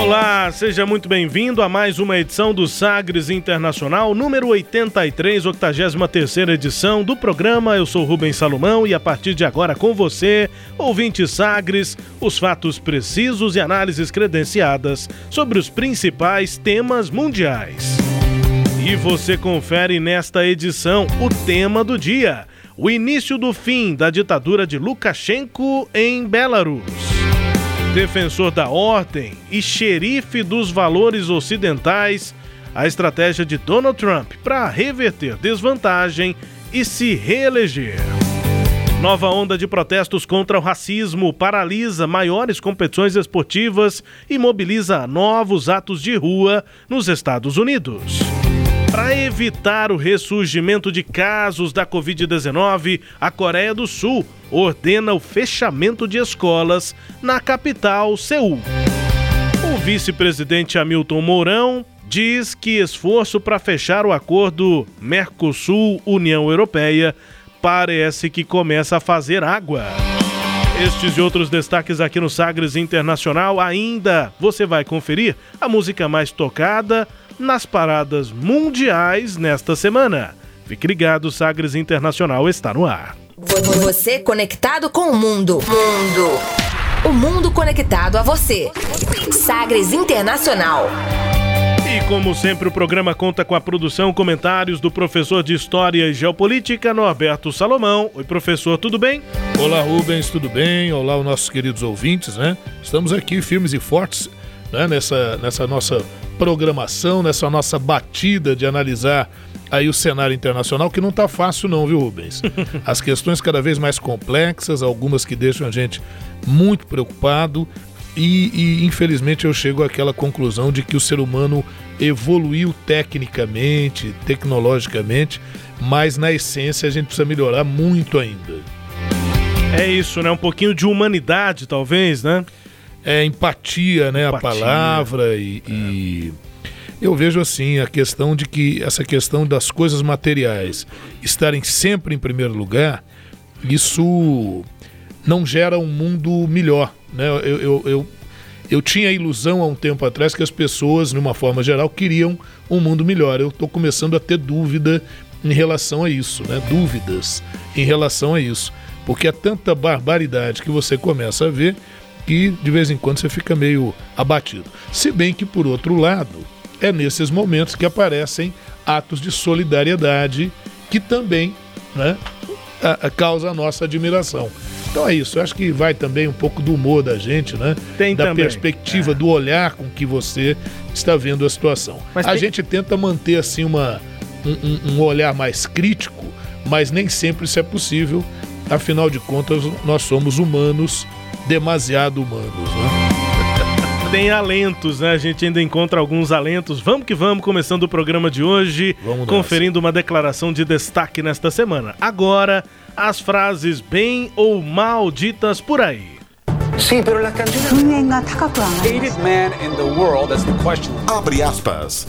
Olá, seja muito bem-vindo a mais uma edição do Sagres Internacional, número 83, 83 edição do programa. Eu sou Rubens Salomão e a partir de agora com você, ouvinte Sagres, os fatos precisos e análises credenciadas sobre os principais temas mundiais. E você confere nesta edição o tema do dia: o início do fim da ditadura de Lukashenko em Belarus defensor da ordem e xerife dos valores ocidentais, a estratégia de Donald Trump para reverter desvantagem e se reeleger. Nova onda de protestos contra o racismo paralisa maiores competições esportivas e mobiliza novos atos de rua nos Estados Unidos. Para evitar o ressurgimento de casos da Covid-19, a Coreia do Sul ordena o fechamento de escolas na capital, Seul. O vice-presidente Hamilton Mourão diz que esforço para fechar o acordo Mercosul-União Europeia parece que começa a fazer água. Estes e outros destaques aqui no Sagres Internacional. Ainda você vai conferir a música mais tocada nas paradas mundiais nesta semana. Fique ligado, Sagres Internacional está no ar. Você conectado com o mundo. Mundo. O mundo conectado a você. Sagres Internacional. E como sempre, o programa conta com a produção comentários do professor de História e Geopolítica, Norberto Salomão. Oi, professor, tudo bem? Olá, Rubens, tudo bem? Olá, os nossos queridos ouvintes, né? Estamos aqui firmes e fortes né? nessa, nessa nossa programação, nessa nossa batida de analisar aí o cenário internacional, que não está fácil não, viu, Rubens? As questões cada vez mais complexas, algumas que deixam a gente muito preocupado, e, e, infelizmente eu chego àquela conclusão de que o ser humano evoluiu tecnicamente, tecnologicamente, mas na essência a gente precisa melhorar muito ainda. É isso, né? Um pouquinho de humanidade, talvez, né? É empatia, né? Empatia. A palavra e, é. e, eu vejo assim a questão de que essa questão das coisas materiais estarem sempre em primeiro lugar, isso não gera um mundo melhor, né? Eu, eu, eu, eu tinha a ilusão há um tempo atrás que as pessoas, de uma forma geral, queriam um mundo melhor. Eu estou começando a ter dúvida em relação a isso, né? Dúvidas em relação a isso, porque é tanta barbaridade que você começa a ver que de vez em quando você fica meio abatido. Se bem que, por outro lado, é nesses momentos que aparecem atos de solidariedade que também né, a, a causa a nossa admiração. Então é isso, eu acho que vai também um pouco do humor da gente, né? Tem da também. perspectiva, é. do olhar com que você está vendo a situação. Mas a tem... gente tenta manter assim uma, um, um olhar mais crítico, mas nem sempre isso é possível. Afinal de contas, nós somos humanos demasiado humanos, né? Tem alentos, né? A gente ainda encontra alguns alentos. Vamos que vamos, começando o programa de hoje, vamos conferindo uma declaração de destaque nesta semana. Agora, as frases bem ou mal ditas por aí. Sim, pero. Abre aspas.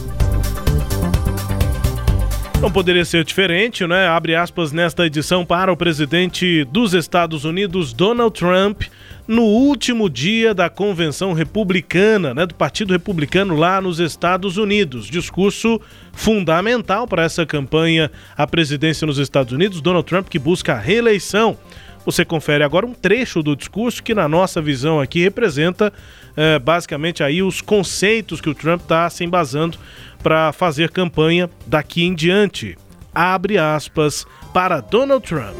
Não poderia ser diferente, né? Abre aspas nesta edição para o presidente dos Estados Unidos, Donald Trump no último dia da convenção republicana, né, do Partido Republicano lá nos Estados Unidos. Discurso fundamental para essa campanha à presidência nos Estados Unidos. Donald Trump que busca a reeleição. Você confere agora um trecho do discurso que, na nossa visão aqui, representa é, basicamente aí os conceitos que o Trump está se embasando para fazer campanha daqui em diante. Abre aspas para Donald Trump.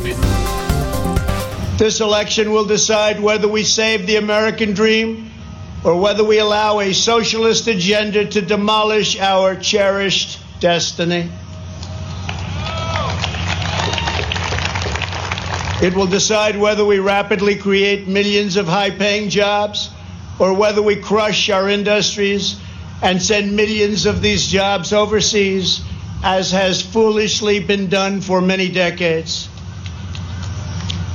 This election will decide whether we save the American dream or whether we allow a socialist agenda to demolish our cherished destiny. It will decide whether we rapidly create millions of high paying jobs or whether we crush our industries and send millions of these jobs overseas, as has foolishly been done for many decades.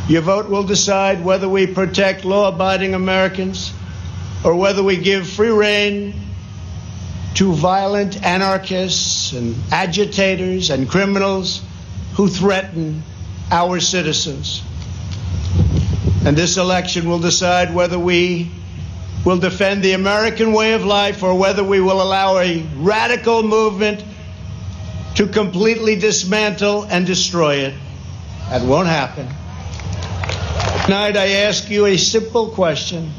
Your vote will decide whether we protect law abiding Americans or whether we give free rein to violent anarchists and agitators and criminals who threaten our citizens. And this election will decide whether we will defend the American way of life or whether we will allow a radical movement to completely dismantle and destroy it. That won't happen. Tonight, I ask you a simple question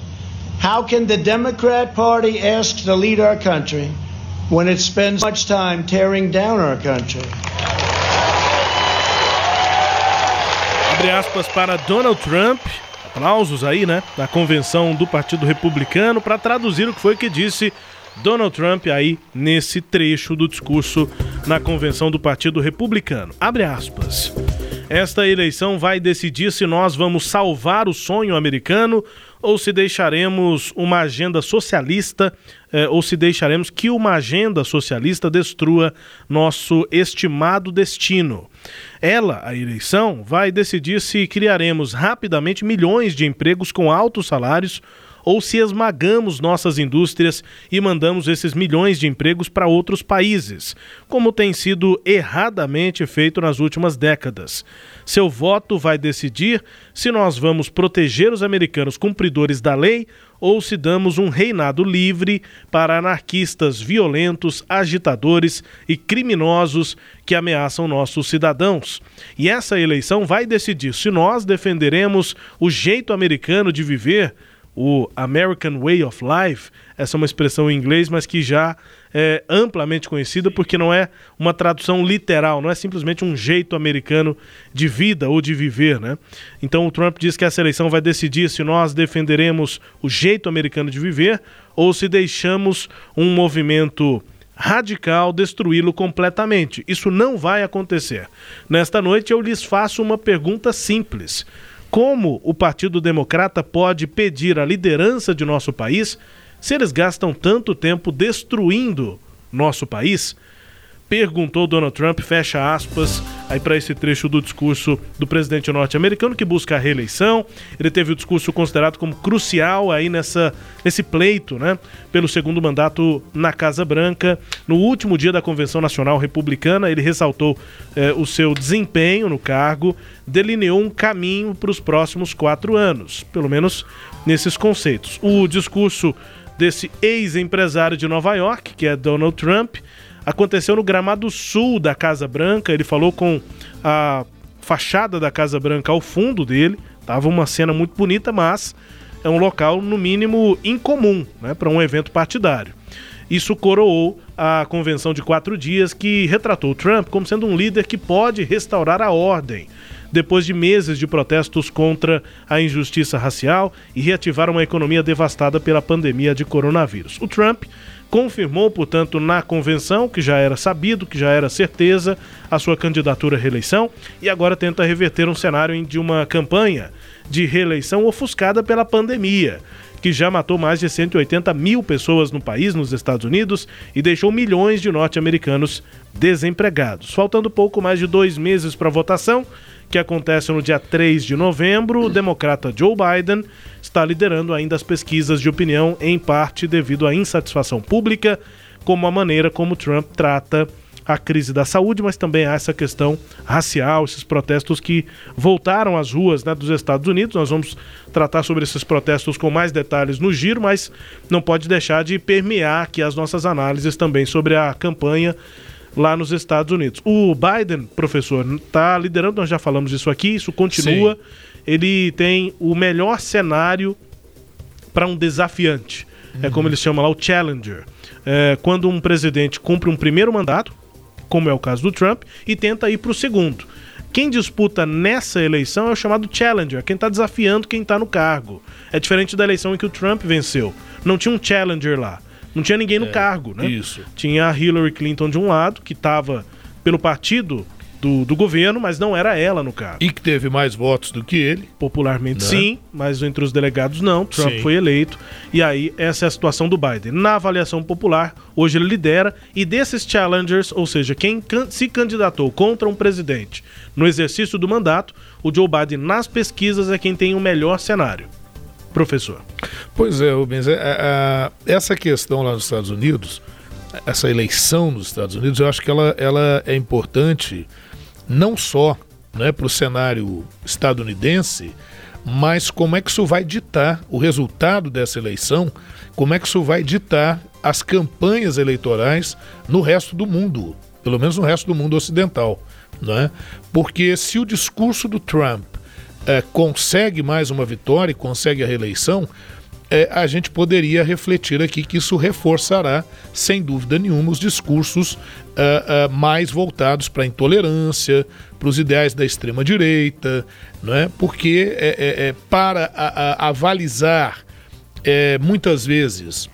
How can the Democrat Party ask to lead our country when it spends much time tearing down our country? Abre aspas para Donald Trump aplausos aí, né, da convenção do Partido Republicano para traduzir o que foi que disse Donald Trump aí nesse trecho do discurso na convenção do Partido Republicano. Abre aspas. Esta eleição vai decidir se nós vamos salvar o sonho americano ou se deixaremos uma agenda socialista, eh, ou se deixaremos que uma agenda socialista destrua nosso estimado destino. Ela, a eleição, vai decidir se criaremos rapidamente milhões de empregos com altos salários ou se esmagamos nossas indústrias e mandamos esses milhões de empregos para outros países, como tem sido erradamente feito nas últimas décadas. Seu voto vai decidir se nós vamos proteger os americanos cumpridores da lei ou se damos um reinado livre para anarquistas violentos, agitadores e criminosos que ameaçam nossos cidadãos. E essa eleição vai decidir se nós defenderemos o jeito americano de viver o American Way of Life, essa é uma expressão em inglês, mas que já é amplamente conhecida porque não é uma tradução literal, não é simplesmente um jeito americano de vida ou de viver, né? Então o Trump diz que essa eleição vai decidir se nós defenderemos o jeito americano de viver ou se deixamos um movimento radical destruí-lo completamente. Isso não vai acontecer. Nesta noite eu lhes faço uma pergunta simples. Como o Partido Democrata pode pedir a liderança de nosso país se eles gastam tanto tempo destruindo nosso país? Perguntou Donald Trump, fecha aspas, aí para esse trecho do discurso do presidente norte-americano que busca a reeleição. Ele teve o discurso considerado como crucial aí nessa nesse pleito, né, pelo segundo mandato na Casa Branca. No último dia da Convenção Nacional Republicana, ele ressaltou eh, o seu desempenho no cargo, delineou um caminho para os próximos quatro anos, pelo menos nesses conceitos. O discurso desse ex-empresário de Nova York, que é Donald Trump, aconteceu no gramado sul da Casa Branca. Ele falou com a fachada da Casa Branca ao fundo dele. Tava uma cena muito bonita, mas é um local no mínimo incomum, né, para um evento partidário. Isso coroou a convenção de quatro dias que retratou Trump como sendo um líder que pode restaurar a ordem depois de meses de protestos contra a injustiça racial e reativar uma economia devastada pela pandemia de coronavírus. O Trump confirmou, portanto, na convenção, que já era sabido, que já era certeza, a sua candidatura à reeleição e agora tenta reverter um cenário de uma campanha de reeleição ofuscada pela pandemia, que já matou mais de 180 mil pessoas no país, nos Estados Unidos, e deixou milhões de norte-americanos desempregados. Faltando pouco mais de dois meses para a votação, que acontece no dia 3 de novembro, o democrata Joe Biden está liderando ainda as pesquisas de opinião, em parte devido à insatisfação pública como a maneira como Trump trata a crise da saúde, mas também há essa questão racial, esses protestos que voltaram às ruas né, dos Estados Unidos. Nós vamos tratar sobre esses protestos com mais detalhes no giro, mas não pode deixar de permear aqui as nossas análises também sobre a campanha lá nos Estados Unidos. O Biden, professor, está liderando, nós já falamos disso aqui, isso continua. Sim. Ele tem o melhor cenário para um desafiante. Uhum. É como eles chamam lá o challenger. É, quando um presidente cumpre um primeiro mandato, como é o caso do Trump, e tenta ir para o segundo. Quem disputa nessa eleição é o chamado challenger, quem está desafiando quem está no cargo. É diferente da eleição em que o Trump venceu. Não tinha um challenger lá. Não tinha ninguém no é, cargo, né? Isso. Tinha a Hillary Clinton de um lado, que estava pelo partido do, do, governo, mas não era ela no caso. E que teve mais votos do que ele. Popularmente né? sim, mas entre os delegados não. Trump sim. foi eleito. E aí, essa é a situação do Biden. Na avaliação popular, hoje ele lidera. E desses challengers, ou seja, quem se candidatou contra um presidente no exercício do mandato, o Joe Biden nas pesquisas é quem tem o melhor cenário. Professor. Pois é, Rubens. É, é, essa questão lá nos Estados Unidos, essa eleição nos Estados Unidos, eu acho que ela, ela é importante não só né, para o cenário estadunidense, mas como é que isso vai ditar o resultado dessa eleição, como é que isso vai ditar as campanhas eleitorais no resto do mundo, pelo menos no resto do mundo ocidental. Né? Porque se o discurso do Trump é, consegue mais uma vitória, consegue a reeleição, é, a gente poderia refletir aqui que isso reforçará, sem dúvida nenhuma, os discursos uh, uh, mais voltados para a intolerância, para os ideais da extrema-direita, não é? porque é, é, é para a, a, avalizar é, muitas vezes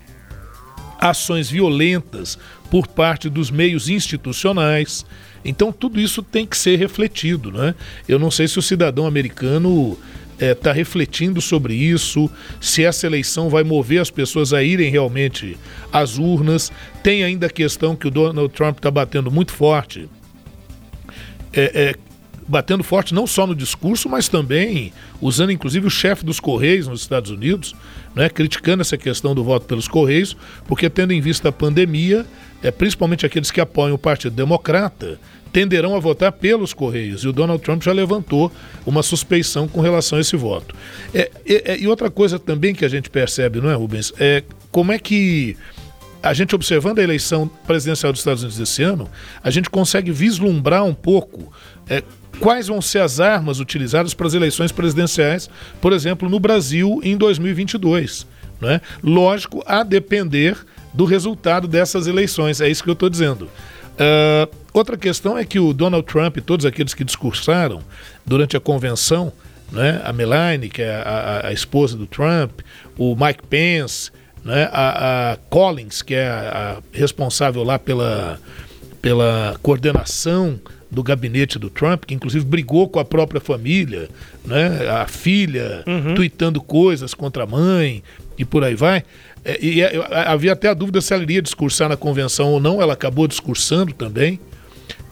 ações violentas por parte dos meios institucionais. Então, tudo isso tem que ser refletido. Né? Eu não sei se o cidadão americano está é, tá refletindo sobre isso, se essa eleição vai mover as pessoas a irem realmente às urnas. Tem ainda a questão que o Donald Trump está batendo muito forte. É, é, batendo forte não só no discurso, mas também usando inclusive o chefe dos Correios nos Estados Unidos, né, criticando essa questão do voto pelos Correios, porque tendo em vista a pandemia, é, principalmente aqueles que apoiam o Partido Democrata, tenderão a votar pelos Correios. E o Donald Trump já levantou uma suspeição com relação a esse voto. É, é, e outra coisa também que a gente percebe, não é, Rubens? É como é que a gente observando a eleição presidencial dos Estados Unidos desse ano, a gente consegue vislumbrar um pouco é, quais vão ser as armas utilizadas para as eleições presidenciais, por exemplo, no Brasil em 2022. Né? Lógico, a depender do resultado dessas eleições, é isso que eu estou dizendo. Uh, outra questão é que o Donald Trump e todos aqueles que discursaram durante a convenção, né, a Melanie, que é a, a, a esposa do Trump, o Mike Pence, né, a, a Collins, que é a, responsável lá pela, pela coordenação do gabinete do Trump, que inclusive brigou com a própria família, né, a filha, uhum. tweetando coisas contra a mãe e por aí vai. É, e é, havia até a dúvida se ela iria discursar na convenção ou não, ela acabou discursando também.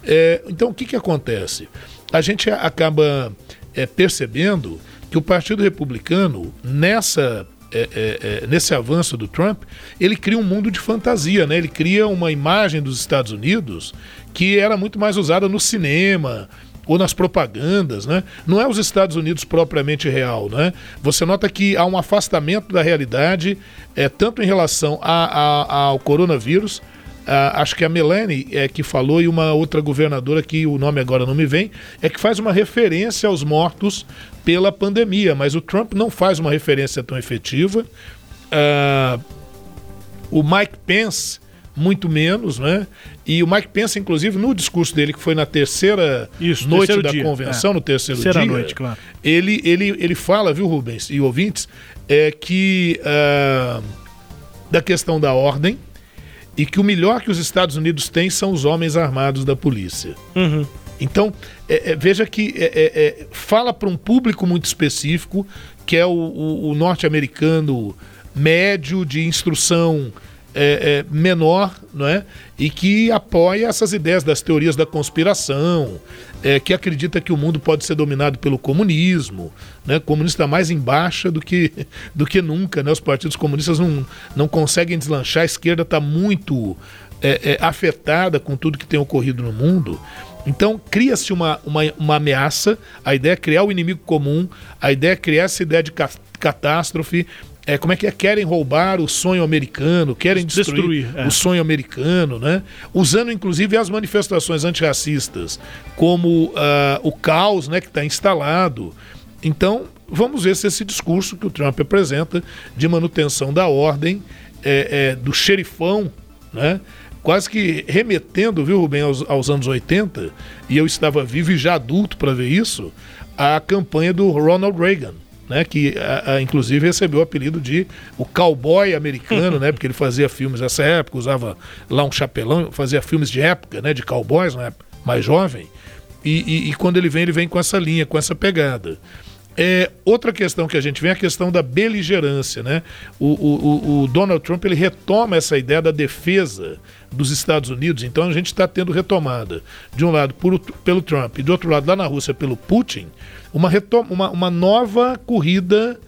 É, então, o que, que acontece? A gente acaba é, percebendo que o Partido Republicano, nessa é, é, é, nesse avanço do Trump, ele cria um mundo de fantasia, né? Ele cria uma imagem dos Estados Unidos que era muito mais usada no cinema, ou nas propagandas, né? Não é os Estados Unidos propriamente real, né? Você nota que há um afastamento da realidade, é, tanto em relação a, a, ao coronavírus, a, acho que a Melanie é que falou e uma outra governadora que o nome agora não me vem, é que faz uma referência aos mortos pela pandemia, mas o Trump não faz uma referência tão efetiva. Uh, o Mike Pence muito menos, né? E o Mike Pence, inclusive, no discurso dele, que foi na terceira Isso, noite da dia. convenção, é. no terceiro terceira dia, noite, claro. ele, ele, ele fala, viu, Rubens e ouvintes, é que uh, da questão da ordem e que o melhor que os Estados Unidos têm são os homens armados da polícia. Uhum. Então, é, é, veja que é, é, é fala para um público muito específico, que é o, o, o norte-americano médio de instrução é, é, menor, não é? E que apoia essas ideias das teorias da conspiração, é, que acredita que o mundo pode ser dominado pelo comunismo, né? O comunista está mais em baixa do que, do que nunca, né? Os partidos comunistas não, não conseguem deslanchar, a esquerda está muito é, é, afetada com tudo que tem ocorrido no mundo. Então cria-se uma, uma, uma ameaça, a ideia é criar o inimigo comum, a ideia é criar essa ideia de catástrofe, é, como é que é? Querem roubar o sonho americano, querem destruir, destruir é. o sonho americano, né? Usando inclusive as manifestações antirracistas como uh, o caos né, que está instalado. Então, vamos ver se esse discurso que o Trump apresenta de manutenção da ordem, é, é, do xerifão, né? Quase que remetendo, viu, Rubem, aos, aos anos 80, e eu estava vivo e já adulto para ver isso, a campanha do Ronald Reagan né, que a, a, inclusive recebeu o apelido de o cowboy americano, né, porque ele fazia filmes nessa época, usava lá um chapelão, fazia filmes de época, né, de cowboys, né, mais jovem. E, e, e, quando ele vem, ele vem com essa linha, com essa pegada. É, outra questão que a gente vê é a questão da beligerância. Né? O, o, o Donald Trump ele retoma essa ideia da defesa dos Estados Unidos, então a gente está tendo retomada, de um lado por, pelo Trump e do outro lado lá na Rússia pelo Putin, uma, retoma, uma, uma nova corrida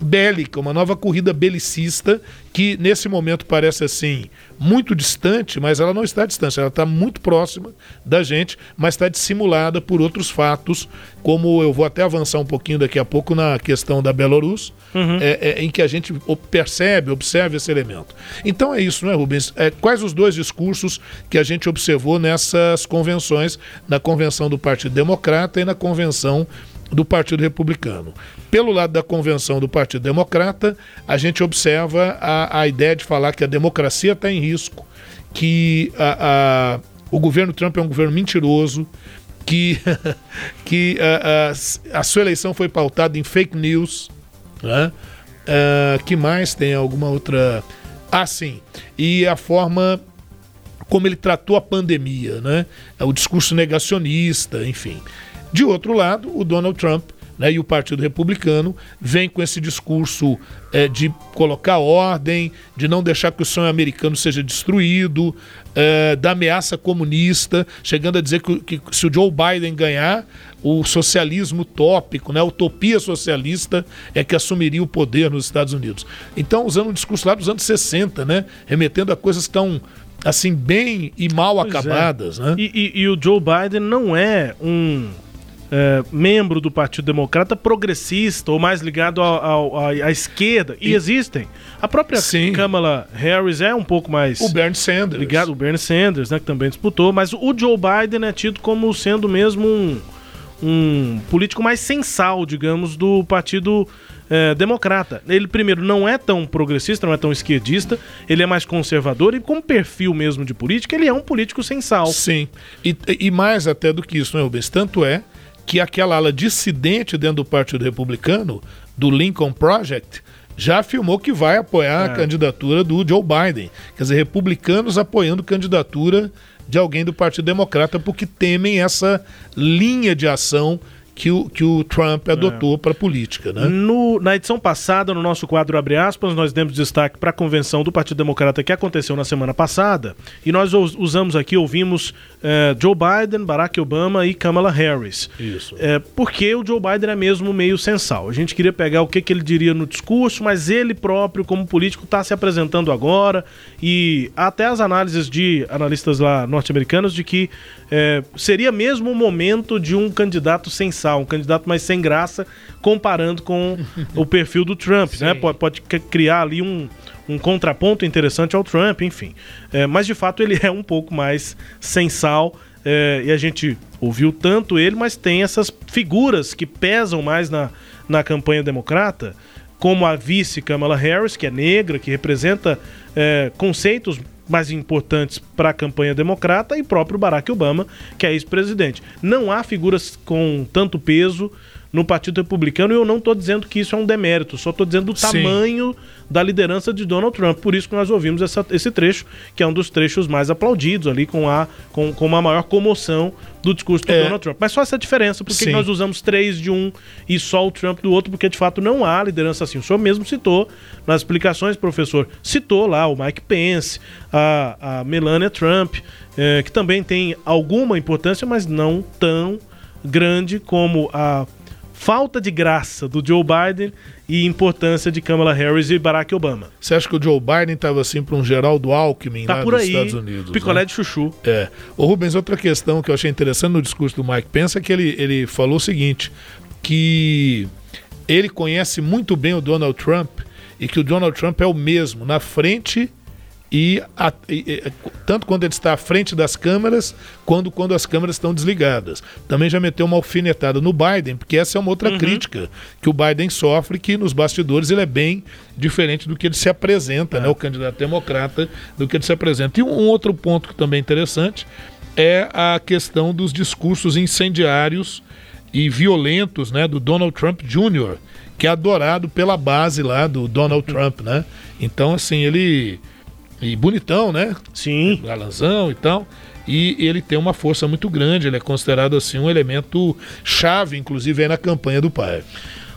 bélica, uma nova corrida belicista que nesse momento parece assim muito distante, mas ela não está distante, ela está muito próxima da gente, mas está dissimulada por outros fatos, como eu vou até avançar um pouquinho daqui a pouco na questão da Belarus, uhum. é, é, em que a gente percebe, observa esse elemento. Então é isso, não é, Rubens? É, quais os dois discursos que a gente observou nessas convenções, na convenção do Partido Democrata e na convenção do Partido Republicano. Pelo lado da convenção do Partido Democrata, a gente observa a, a ideia de falar que a democracia está em risco, que a, a, o governo Trump é um governo mentiroso, que, que a, sua eleição foi pautada em fake news. Né? Uh, que mais tem alguma outra. Ah, sim. E a forma como ele tratou a pandemia, né? O discurso negacionista, enfim. De outro lado, o Donald Trump né, e o Partido Republicano vem com esse discurso é, de colocar ordem, de não deixar que o sonho americano seja destruído, é, da ameaça comunista, chegando a dizer que, que, se o Joe Biden ganhar, o socialismo tópico, né, a utopia socialista é que assumiria o poder nos Estados Unidos. Então, usando um discurso lá dos anos 60, né, remetendo a coisas tão assim bem e mal pois é. acabadas. É. Né? E, e, e o Joe Biden não é um é, membro do Partido Democrata progressista ou mais ligado à esquerda. E, e, existem. A própria sim. Kamala Harris é um pouco mais. O Bernie Sanders. Ligado, o Bernie Sanders, né, que também disputou. Mas o Joe Biden é tido como sendo mesmo um, um político mais sensal, digamos, do Partido é, Democrata. Ele, primeiro, não é tão progressista, não é tão esquerdista, ele é mais conservador e, com perfil mesmo de política, ele é um político sensal. Sim. E, e mais até do que isso, né, Rubens? Tanto é que aquela ala dissidente dentro do Partido Republicano, do Lincoln Project, já afirmou que vai apoiar é. a candidatura do Joe Biden. Quer dizer, republicanos apoiando candidatura de alguém do Partido Democrata porque temem essa linha de ação que o, que o Trump adotou é. para a política. Né? No, na edição passada, no nosso quadro Abre aspas, nós demos destaque para a convenção do Partido Democrata que aconteceu na semana passada. E nós usamos aqui, ouvimos é, Joe Biden, Barack Obama e Kamala Harris. Isso. É, porque o Joe Biden é mesmo meio sensal. A gente queria pegar o que, que ele diria no discurso, mas ele próprio, como político, está se apresentando agora. E até as análises de analistas lá norte-americanos de que é, seria mesmo o momento de um candidato sensal, um candidato mais sem graça, comparando com o perfil do Trump, né? Pode, pode criar ali um, um contraponto interessante ao Trump, enfim. É, mas de fato ele é um pouco mais sensal é, e a gente ouviu tanto ele, mas tem essas figuras que pesam mais na, na campanha democrata, como a vice Kamala Harris, que é negra, que representa é, conceitos mais importantes para a campanha democrata e próprio Barack Obama, que é ex-presidente. Não há figuras com tanto peso no Partido Republicano e eu não estou dizendo que isso é um demérito, só estou dizendo do Sim. tamanho da liderança de Donald Trump. Por isso que nós ouvimos essa, esse trecho, que é um dos trechos mais aplaudidos ali, com a, com, com uma maior comoção do discurso do é. Donald Trump. Mas só essa diferença, porque nós usamos três de um e só o Trump do outro, porque de fato não há liderança assim. O senhor mesmo citou nas explicações, professor, citou lá o Mike Pence, a, a Melania Trump, é, que também tem alguma importância, mas não tão grande como a falta de graça do Joe Biden e importância de Kamala Harris e Barack Obama. Você acha que o Joe Biden estava assim para um Geraldo Alckmin tá lá por dos aí, Estados Unidos? Picolé né? de chuchu. É. O Rubens, outra questão que eu achei interessante no discurso do Mike Pence é que ele, ele falou o seguinte, que ele conhece muito bem o Donald Trump e que o Donald Trump é o mesmo na frente e, a, e, tanto quando ele está à frente das câmeras, quando quando as câmeras estão desligadas. Também já meteu uma alfinetada no Biden, porque essa é uma outra uhum. crítica que o Biden sofre, que nos bastidores ele é bem diferente do que ele se apresenta, é. né, o candidato democrata, do que ele se apresenta. E um, um outro ponto que também é interessante é a questão dos discursos incendiários e violentos né, do Donald Trump Jr., que é adorado pela base lá do Donald Trump, né? Então, assim, ele e bonitão, né? Sim. Galanzão e tal. e ele tem uma força muito grande, ele é considerado assim um elemento chave, inclusive aí na campanha do pai.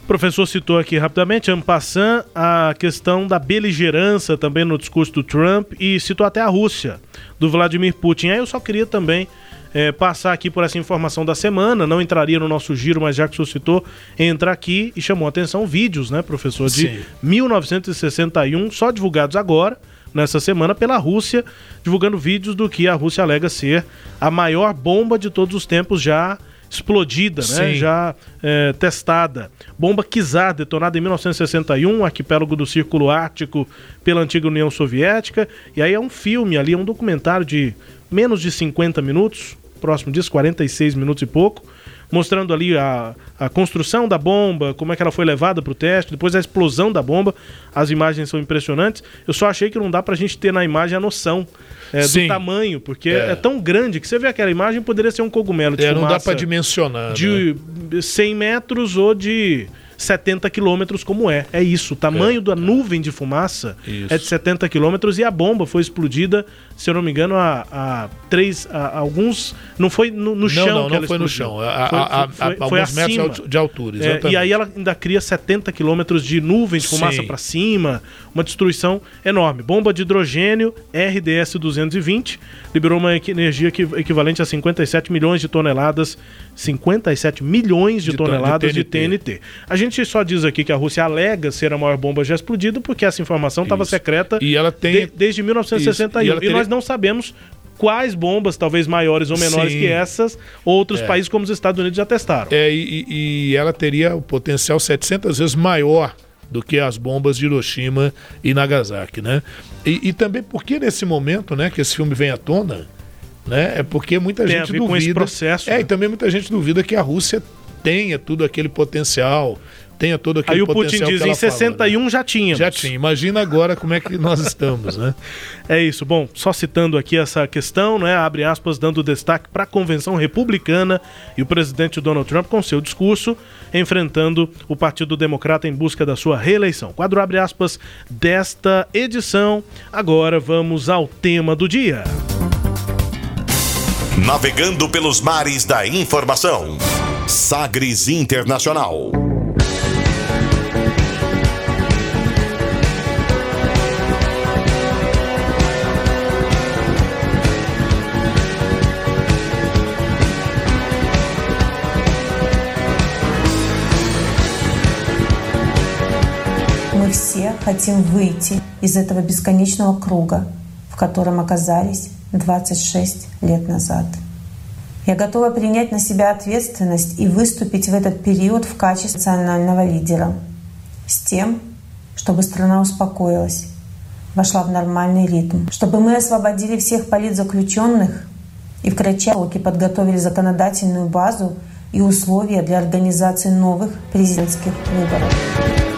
O professor citou aqui rapidamente, Ampassan, a questão da beligerância também no discurso do Trump e citou até a Rússia, do Vladimir Putin. Aí eu só queria também é, passar aqui por essa informação da semana, não entraria no nosso giro, mas já que o senhor citou, entra aqui e chamou a atenção vídeos, né, professor, de Sim. 1961, só divulgados agora, nessa semana pela Rússia, divulgando vídeos do que a Rússia alega ser a maior bomba de todos os tempos já explodida, né? já é, testada. Bomba Kizar, detonada em 1961, arquipélago do Círculo Ártico pela antiga União Soviética. E aí é um filme ali, é um documentário de menos de 50 minutos, próximo disso, 46 minutos e pouco, mostrando ali a, a construção da bomba, como é que ela foi levada para o teste, depois a explosão da bomba. As imagens são impressionantes. Eu só achei que não dá para a gente ter na imagem a noção é, do tamanho, porque é. é. tão grande que você vê aquela imagem poderia ser um cogumelo de é, Não dá para dimensionar. De né? 100 metros ou de 70 quilômetros como é. É isso. O tamanho é, da nuvem de fumaça isso. é de 70 quilômetros e a bomba foi explodida, se eu não me engano, a, a três. A, alguns. Não foi no, no chão. Não, não, não foi no chão. A, foi, foi, foi, acima. metros de altura. É, e aí ela ainda cria 70 quilômetros de nuvem de fumaça para cima, uma destruição enorme. Bomba de hidrogênio RDS 220 liberou uma energia equivalente a 57 milhões de toneladas 57 milhões de, de toneladas de TNT. de TNT. A gente só diz aqui que a Rússia alega ser a maior bomba já explodida porque essa informação estava secreta e ela tem... de, desde 1961. E, e, nós não sabemos quais bombas, talvez maiores ou menores Sim. que essas, outros é. países como os Estados Unidos já testaram. É, e, e ela teria o potencial 700 vezes maior do que as bombas de Hiroshima e Nagasaki, né? E, e também porque nesse momento, né, que esse filme vem à tona, né? É porque muita Tem gente duvida. processo, é, né? e também muita gente duvida que a Rússia tenha tudo aquele potencial, tenha todo aquele Aí o Putin diz, em 61 fala, né? já tinha. Já tinha. Imagina agora como é que nós estamos, né? É isso. Bom, só citando aqui essa questão, né? Abre aspas, dando destaque para a convenção republicana e o presidente Donald Trump com seu discurso enfrentando o Partido Democrata em busca da sua reeleição. Quadro abre aspas desta edição. Agora vamos ao tema do dia. Navegando pelos mares da informação. Sagres Internacional. Хотим выйти из этого бесконечного круга, в котором оказались 26 лет назад. Я готова принять на себя ответственность и выступить в этот период в качестве национального лидера с тем, чтобы страна успокоилась, вошла в нормальный ритм, чтобы мы освободили всех политзаключенных и в кратчайшие сроки подготовили законодательную базу и условия для организации новых президентских выборов.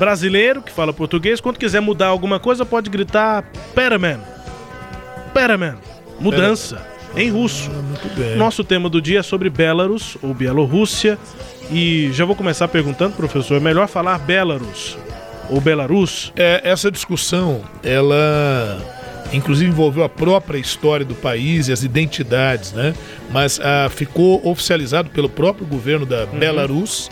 Brasileiro que fala português, quando quiser mudar alguma coisa, pode gritar Peraman. Peraman. Mudança. Pera. Em russo. Ah, Nosso tema do dia é sobre Belarus ou Bielorrússia. E já vou começar perguntando, professor, é melhor falar Belarus ou Belarus? É, essa discussão, ela inclusive envolveu a própria história do país e as identidades, né? Mas ah, ficou oficializado pelo próprio governo da uhum. Belarus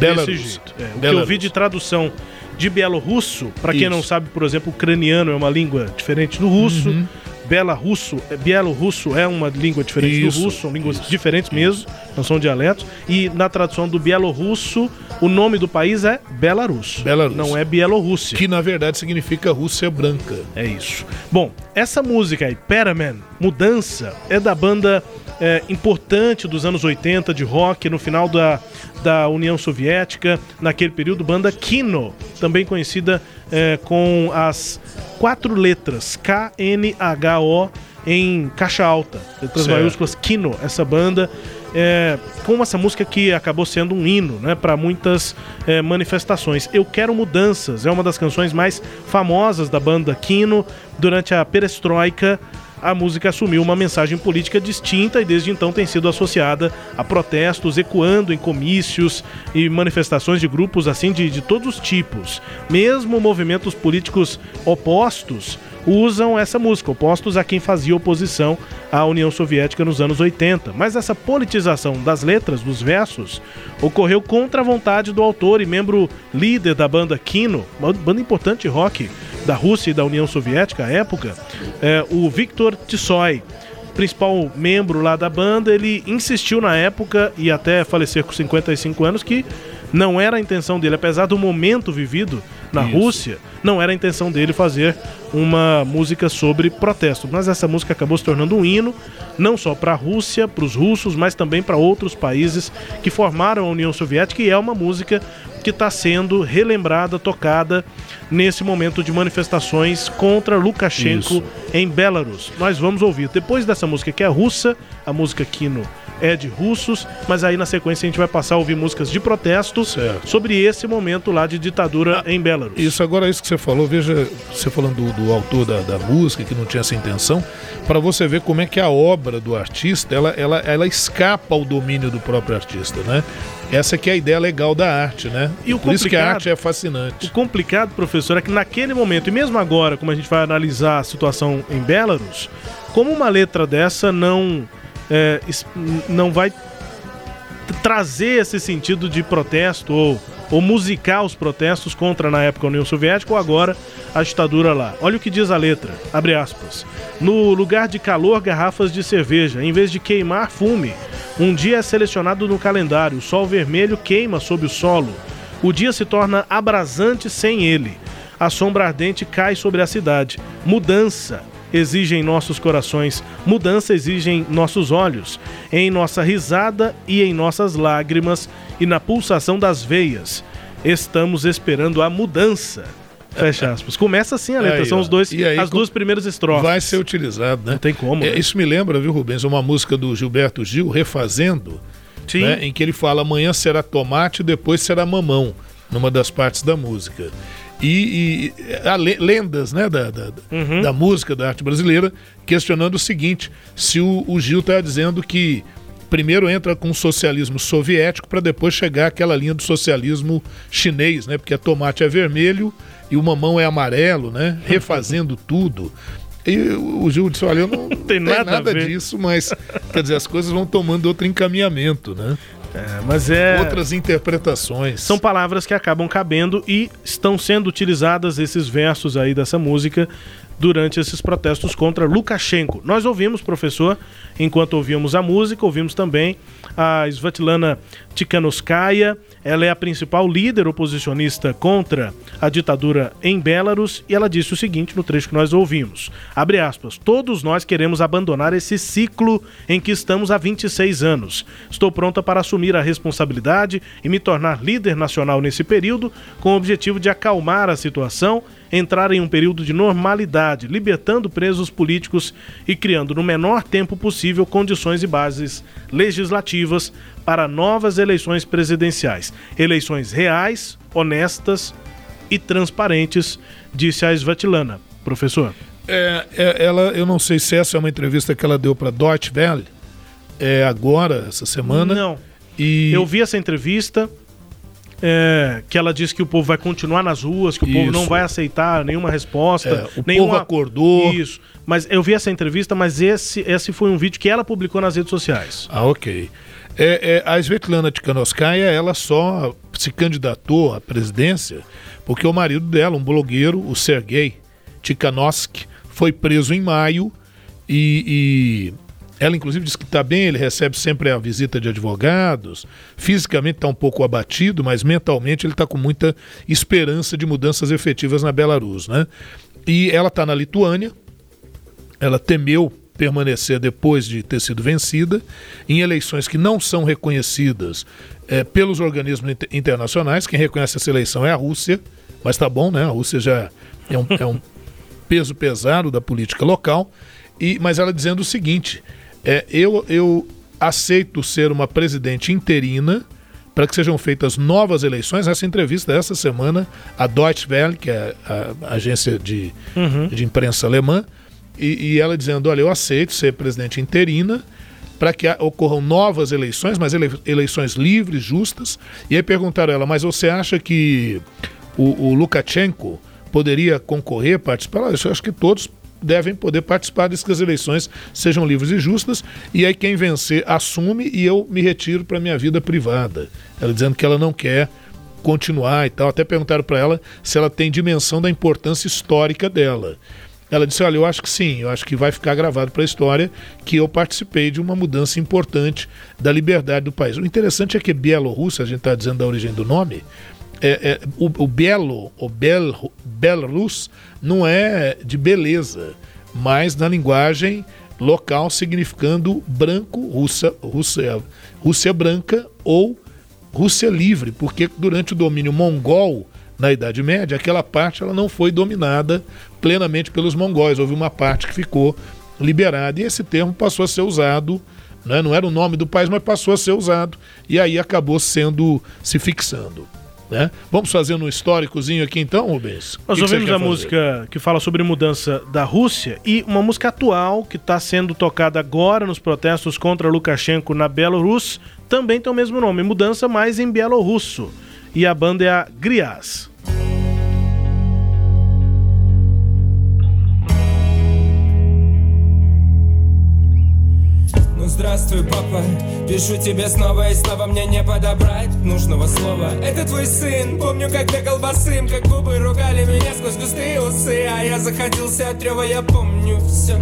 Belarus. É, o Belarus. que eu vi de tradução de bielorrusso, para quem não sabe, por exemplo, ucraniano é uma língua diferente do russo. Uhum. Belarusso, é, bielorrusso é uma língua diferente isso, do russo, são línguas isso, diferentes isso. mesmo, não são dialetos. E na tradução do bielorrusso, o nome do país é Belarus. Belarus. Não é Bielorrússia. Que na verdade significa Rússia Branca. É isso. Bom, essa música aí, Peraman, Mudança, é da banda é, importante dos anos 80 de rock, no final da, da União Soviética, naquele período, banda Kino, também conhecida é, com as quatro letras K-N-H-O em caixa alta, letras certo. maiúsculas Kino, essa banda. É, com essa música que acabou sendo um hino né, para muitas é, manifestações. Eu Quero Mudanças é uma das canções mais famosas da banda Kino durante a perestroika a música assumiu uma mensagem política distinta e desde então tem sido associada a protestos, ecoando em comícios e manifestações de grupos assim de, de todos os tipos. Mesmo movimentos políticos opostos usam essa música, opostos a quem fazia oposição à União Soviética nos anos 80. Mas essa politização das letras, dos versos, ocorreu contra a vontade do autor e membro líder da banda Kino, uma banda importante de rock da Rússia e da União Soviética à época, é, o Viktor Tsoy, principal membro lá da banda, ele insistiu na época e até falecer com 55 anos que não era a intenção dele, apesar do momento vivido na Isso. Rússia, não era a intenção dele fazer uma música sobre protesto. Mas essa música acabou se tornando um hino, não só para a Rússia, para os russos, mas também para outros países que formaram a União Soviética e é uma música que está sendo relembrada, tocada nesse momento de manifestações contra Lukashenko Isso. em Belarus. Nós vamos ouvir depois dessa música que é russa, a música Kino é de russos, mas aí na sequência a gente vai passar a ouvir músicas de protesto certo. sobre esse momento lá de ditadura ah, em Belarus. Isso, agora isso que você falou, veja, você falando do, do autor da, da, música, que não tinha essa intenção, para você ver como é que a obra do artista, ela, ela, ela escapa ao domínio do próprio artista, né? Essa que é a ideia legal da arte, né? E o Por isso que a arte é fascinante. O complicado, professor, é que naquele momento, e mesmo agora, como a gente vai analisar a situação em Belarus, como uma letra dessa não é, não vai trazer esse sentido de protesto ou, ou musicar os protestos contra, na época, a União Soviética ou agora a ditadura lá. Olha o que diz a letra, abre aspas. No lugar de calor, garrafas de cerveja. Em vez de queimar, fume. Um dia é selecionado no calendário. O sol vermelho queima sob o solo. O dia se torna abrasante sem ele. A sombra ardente cai sobre a cidade. Mudança exige em nossos corações, mudança exige em nossos olhos, em nossa risada e em nossas lágrimas e na pulsação das veias. Estamos esperando a mudança. Fecha aspas. Começa assim a letra, aí, são os dois, aí, as duas primeiras estrofes. Vai ser utilizado, né? Não tem como. É, né? Isso me lembra, viu, Rubens, uma música do Gilberto Gil, Refazendo, né, em que ele fala amanhã será tomate, depois será mamão, numa das partes da música e, e lendas né, da, da, uhum. da, música, da arte brasileira, questionando o seguinte: se o, o Gil está dizendo que primeiro entra com o socialismo soviético para depois chegar àquela linha do socialismo chinês, né? Porque a tomate é vermelho e o mamão é amarelo, né? Refazendo tudo. E o Gil disse: olha, eu não, não tem nada, nada disso, mas quer dizer, as coisas vão tomando outro encaminhamento, né? É, mas é. Outras interpretações. São palavras que acabam cabendo e estão sendo utilizadas esses versos aí dessa música durante esses protestos contra Lukashenko. Nós ouvimos, professor, enquanto ouvíamos a música, ouvimos também a Svetlana Tikhanovskaya. Ela é a principal líder oposicionista contra a ditadura em Belarus e ela disse o seguinte no trecho que nós ouvimos. Abre aspas: "Todos nós queremos abandonar esse ciclo em que estamos há 26 anos. Estou pronta para assumir a responsabilidade e me tornar líder nacional nesse período com o objetivo de acalmar a situação entrar em um período de normalidade, libertando presos políticos e criando no menor tempo possível condições e bases legislativas para novas eleições presidenciais. Eleições reais, honestas e transparentes, disse a Svetlana. Professor. É, é, ela, eu não sei se essa é uma entrevista que ela deu para Deutsche Welle é, agora, essa semana. Não. E... Eu vi essa entrevista é, que ela disse que o povo vai continuar nas ruas, que o Isso. povo não vai aceitar nenhuma resposta. É, o nenhuma... povo acordou. Isso. Mas eu vi essa entrevista, mas esse, esse foi um vídeo que ela publicou nas redes sociais. Ah, ok. É, é, a Svetlana Tikhanovskaya, ela só se candidatou à presidência porque o marido dela, um blogueiro, o Sergei Tikhanovsky, foi preso em maio e ela, inclusive, diz que está bem, ele recebe sempre a visita de advogados. Fisicamente está um pouco abatido, mas mentalmente ele está com muita esperança de mudanças efetivas na Belarus. Né? E ela está na Lituânia, ela temeu permanecer depois de ter sido vencida, em eleições que não são reconhecidas é, pelos organismos internacionais. Quem reconhece essa eleição é a Rússia, mas tá bom, né? A Rússia já é um, é um peso pesado da política local. E, mas ela dizendo o seguinte: é, eu, eu aceito ser uma presidente interina para que sejam feitas novas eleições. Essa entrevista essa semana, a Deutsche Welle, que é a, a agência de, uhum. de imprensa alemã, e, e, ela dizendo: olha, eu aceito ser presidente interina para que ocorram novas eleições, mas ele, eleições livres, justas. E aí perguntaram a ela: mas você acha que o, o Lukashenko poderia concorrer, participar? Eu acho que todos devem poder participar desde que as eleições sejam livres e justas. E aí quem vencer assume e eu me retiro para minha vida privada. Ela dizendo que ela não quer continuar e tal. Até perguntaram para ela se ela tem dimensão da importância histórica dela. Ela disse: Olha, eu acho que sim, eu acho que vai ficar gravado para a história que eu participei de uma mudança importante da liberdade do país. O interessante é que Bielorrússia, a gente está dizendo da origem do nome, é, é, o, o Belo, o Bel, Belarus, não é de beleza, mas na linguagem local significando branco, Rússia, Rússia, Rússia branca ou Rússia livre, porque durante o domínio mongol na Idade Média, aquela parte ela não foi dominada plenamente pelos mongóis. Houve uma parte que ficou liberada e esse termo passou a ser usado, né? não era o nome do país, mas passou a ser usado e aí acabou sendo se fixando. Né? Vamos fazer um históricozinho aqui então, Rubens? Nós que ouvimos que a fazer? música que fala sobre mudança da Rússia e uma música atual que está sendo tocada agora nos protestos contra Lukashenko na Belarus, também tem o mesmo nome, mudança mais em bielorrusso. E a banda é a Grias. Здравствуй, папа. Пишу тебе снова и снова мне не подобрать нужного слова. Это твой сын, помню, как бегал босым Как губы ругали меня сквозь густые усы. А я заходился от рева, я помню все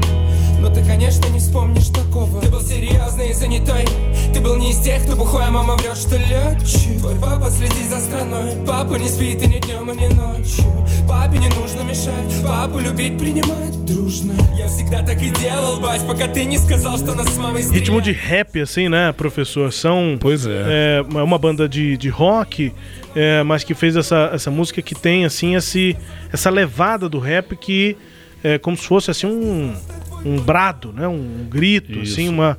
но ты, конечно, не вспомнишь такого Ты был серьезный и занятой Ты был не из тех, кто бухой, а мама врет, что летчик Твой папа следит за страной Папа не спит и ни днем, и ни ночью Папе не нужно мешать Папу любить, принимать дружно Я всегда так и делал, бать, пока ты не сказал, что нас с мамой Ritmo de rap, assim, né, professor? São... Pois é. É uma banda de, de rock... É, mas que fez essa, essa música que tem assim esse, essa levada do rap que é como se fosse assim um, um brado, né? um grito, assim, Isso. assim, uma,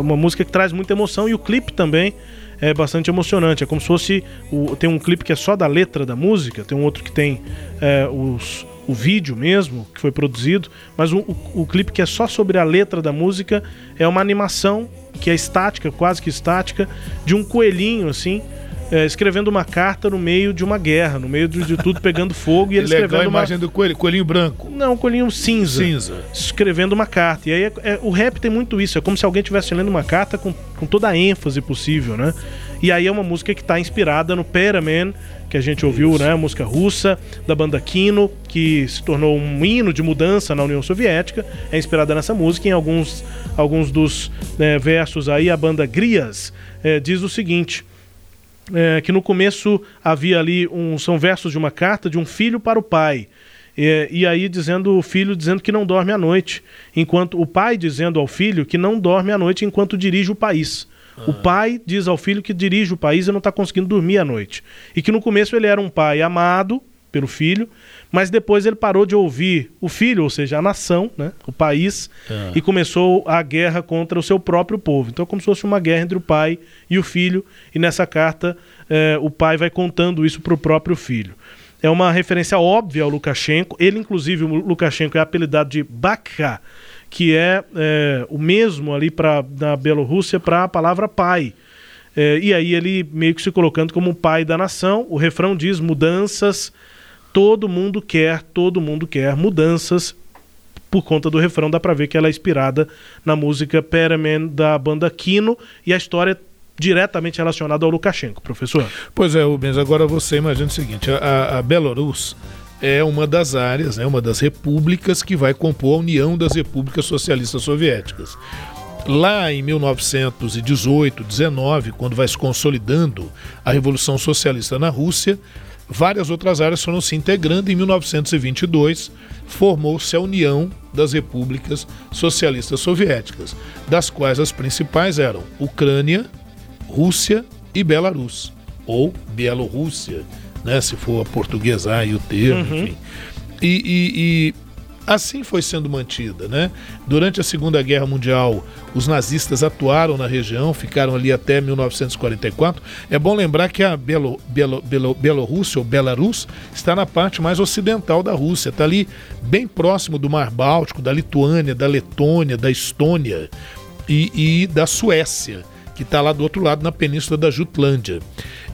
uma música que traz muita emoção e o clipe também é bastante emocionante. É como se fosse. O, tem um clipe que é só da letra da música, tem um outro que tem é, os, o vídeo mesmo, que foi produzido, mas o, o, o, clipe que é só sobre a letra da música é uma animação que é estática, quase que estática, de um coelhinho assim é, escrevendo uma carta no meio de uma guerra, no meio de, de tudo pegando fogo e ele Legal escrevendo a imagem uma... do coelho, coelhinho branco. Não, coelhinho cinza. Cinza. Escrevendo uma carta. E aí é, é, o rap tem muito isso, é como se alguém estivesse lendo uma carta com, com toda a ênfase possível, né? E aí é uma música que está inspirada no Peraman, que a gente ouviu, Isso. né? Música russa, da banda Kino, que se tornou um hino de mudança na União Soviética. É inspirada nessa música. Em alguns, alguns dos né, versos aí, a banda Grias é, diz o seguinte: é, que no começo havia ali um são versos de uma carta de um filho para o pai. É, e aí dizendo o filho dizendo que não dorme à noite, enquanto o pai dizendo ao filho que não dorme à noite enquanto dirige o país. Ah. O pai diz ao filho que dirige o país e não está conseguindo dormir à noite. E que no começo ele era um pai amado pelo filho, mas depois ele parou de ouvir o filho, ou seja, a nação, né, o país, ah. e começou a guerra contra o seu próprio povo. Então, como se fosse uma guerra entre o pai e o filho, e nessa carta eh, o pai vai contando isso para o próprio filho. É uma referência óbvia ao Lukashenko. Ele, inclusive, o Lukashenko é apelidado de Bakha, que é, é o mesmo ali pra, na Bielorrússia para a palavra pai. É, e aí ele meio que se colocando como o pai da nação. O refrão diz mudanças todo mundo quer, todo mundo quer mudanças. Por conta do refrão, dá pra ver que ela é inspirada na música Peraman da banda Kino e a história é diretamente relacionada ao Lukashenko, professor. Pois é, Rubens, agora você imagina o seguinte: a, a Belarus é uma das áreas, é uma das repúblicas que vai compor a União das Repúblicas Socialistas Soviéticas. Lá em 1918, 19, quando vai se consolidando a Revolução Socialista na Rússia, várias outras áreas foram se integrando. Em 1922, formou-se a União das Repúblicas Socialistas Soviéticas, das quais as principais eram Ucrânia, Rússia e Belarus, ou Bielorrússia, né, se for portuguesar e o termo, uhum. enfim. E, e, e assim foi sendo mantida. Né? Durante a Segunda Guerra Mundial, os nazistas atuaram na região, ficaram ali até 1944. É bom lembrar que a Belo, Belo, Belo, Bielorrússia, ou Belarus, está na parte mais ocidental da Rússia, está ali bem próximo do Mar Báltico, da Lituânia, da Letônia, da Estônia e, e da Suécia, que está lá do outro lado, na península da Jutlândia.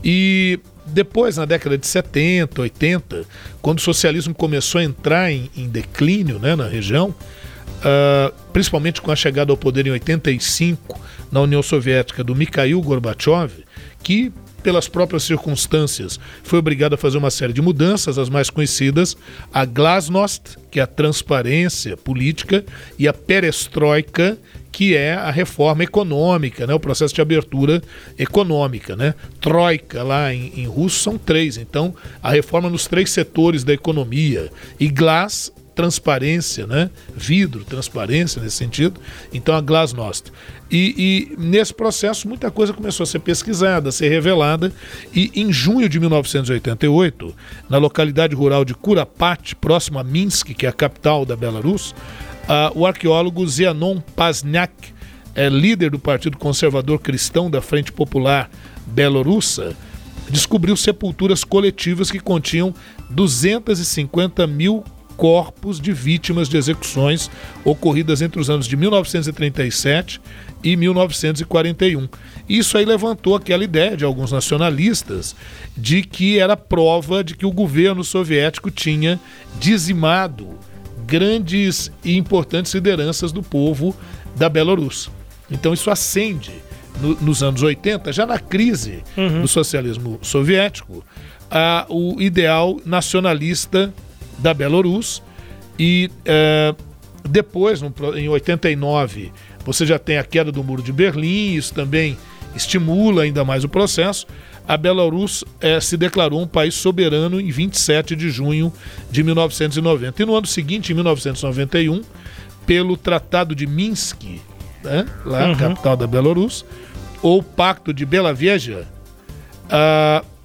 E depois, na década de 70, 80, quando o socialismo começou a entrar em, em declínio né, na região, uh, principalmente com a chegada ao poder em 85 na União Soviética do Mikhail Gorbachev, que pelas próprias circunstâncias, foi obrigado a fazer uma série de mudanças, as mais conhecidas, a glasnost, que é a transparência política, e a perestroika, que é a reforma econômica, né, o processo de abertura econômica. Né? Troika, lá em, em russo, são três. Então, a reforma nos três setores da economia. E Glass transparência, né? vidro, transparência nesse sentido. Então a Glasnost. E, e, nesse processo muita coisa começou a ser pesquisada, a ser revelada. E em junho de 1988, na localidade rural de Kurapat, próximo a Minsk, que é a capital da Belarus, Uh, o arqueólogo Zianon Pazniak, é líder do Partido Conservador Cristão da Frente Popular Belorussa, descobriu sepulturas coletivas que continham 250 mil corpos de vítimas de execuções ocorridas entre os anos de 1937 e 1941. Isso aí levantou aquela ideia de alguns nacionalistas de que era prova de que o governo soviético tinha dizimado grandes e importantes lideranças do povo da Belarus. Então isso acende no, nos anos 80, já na crise uhum. do socialismo soviético, a, o ideal nacionalista da Belarus e é, depois, no, em 89, você já tem a queda do muro de Berlim, isso também estimula ainda mais o processo a Belarus é, se declarou um país soberano em 27 de junho de 1990. E no ano seguinte, em 1991, pelo Tratado de Minsk, né, lá, uhum. capital da Belarus, ou Pacto de Bela Vieja,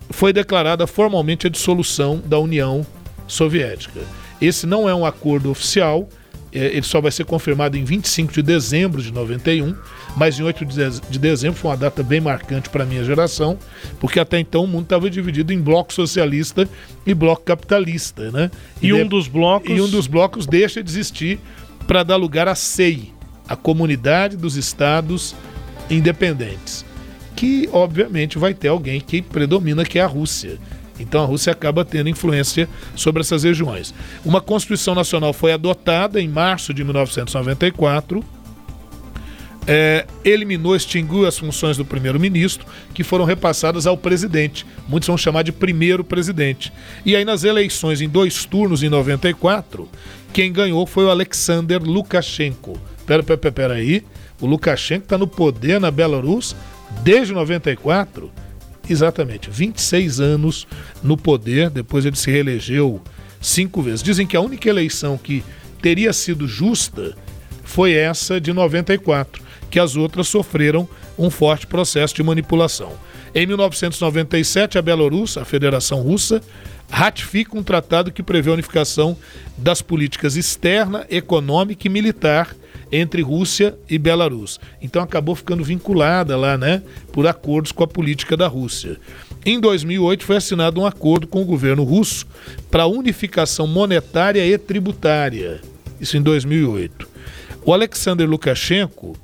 foi declarada formalmente a dissolução da União Soviética. Esse não é um acordo oficial, é, ele só vai ser confirmado em 25 de dezembro de 91, mas em 8 de dezembro foi uma data bem marcante para a minha geração, porque até então o mundo estava dividido em bloco socialista e bloco capitalista, né? E, e um de... dos blocos e um dos blocos deixa de existir para dar lugar à SEI, a Comunidade dos Estados Independentes, que obviamente vai ter alguém que predomina que é a Rússia. Então a Rússia acaba tendo influência sobre essas regiões. Uma Constituição Nacional foi adotada em março de 1994. É, eliminou, extinguiu as funções do primeiro-ministro, que foram repassadas ao presidente. Muitos vão chamar de primeiro presidente. E aí, nas eleições em dois turnos, em 94, quem ganhou foi o Alexander Lukashenko. Pera, pera, pera aí. O Lukashenko está no poder na Belarus desde 94 Exatamente, 26 anos no poder, depois ele se reelegeu cinco vezes. Dizem que a única eleição que teria sido justa foi essa de 94, que as outras sofreram um forte processo de manipulação. Em 1997, a Bielorrússia, a Federação Russa, ratifica um tratado que prevê a unificação das políticas externa, econômica e militar entre Rússia e Belarus. Então acabou ficando vinculada lá, né, por acordos com a política da Rússia. Em 2008 foi assinado um acordo com o governo russo para unificação monetária e tributária. Isso em 2008. O Alexander Lukashenko,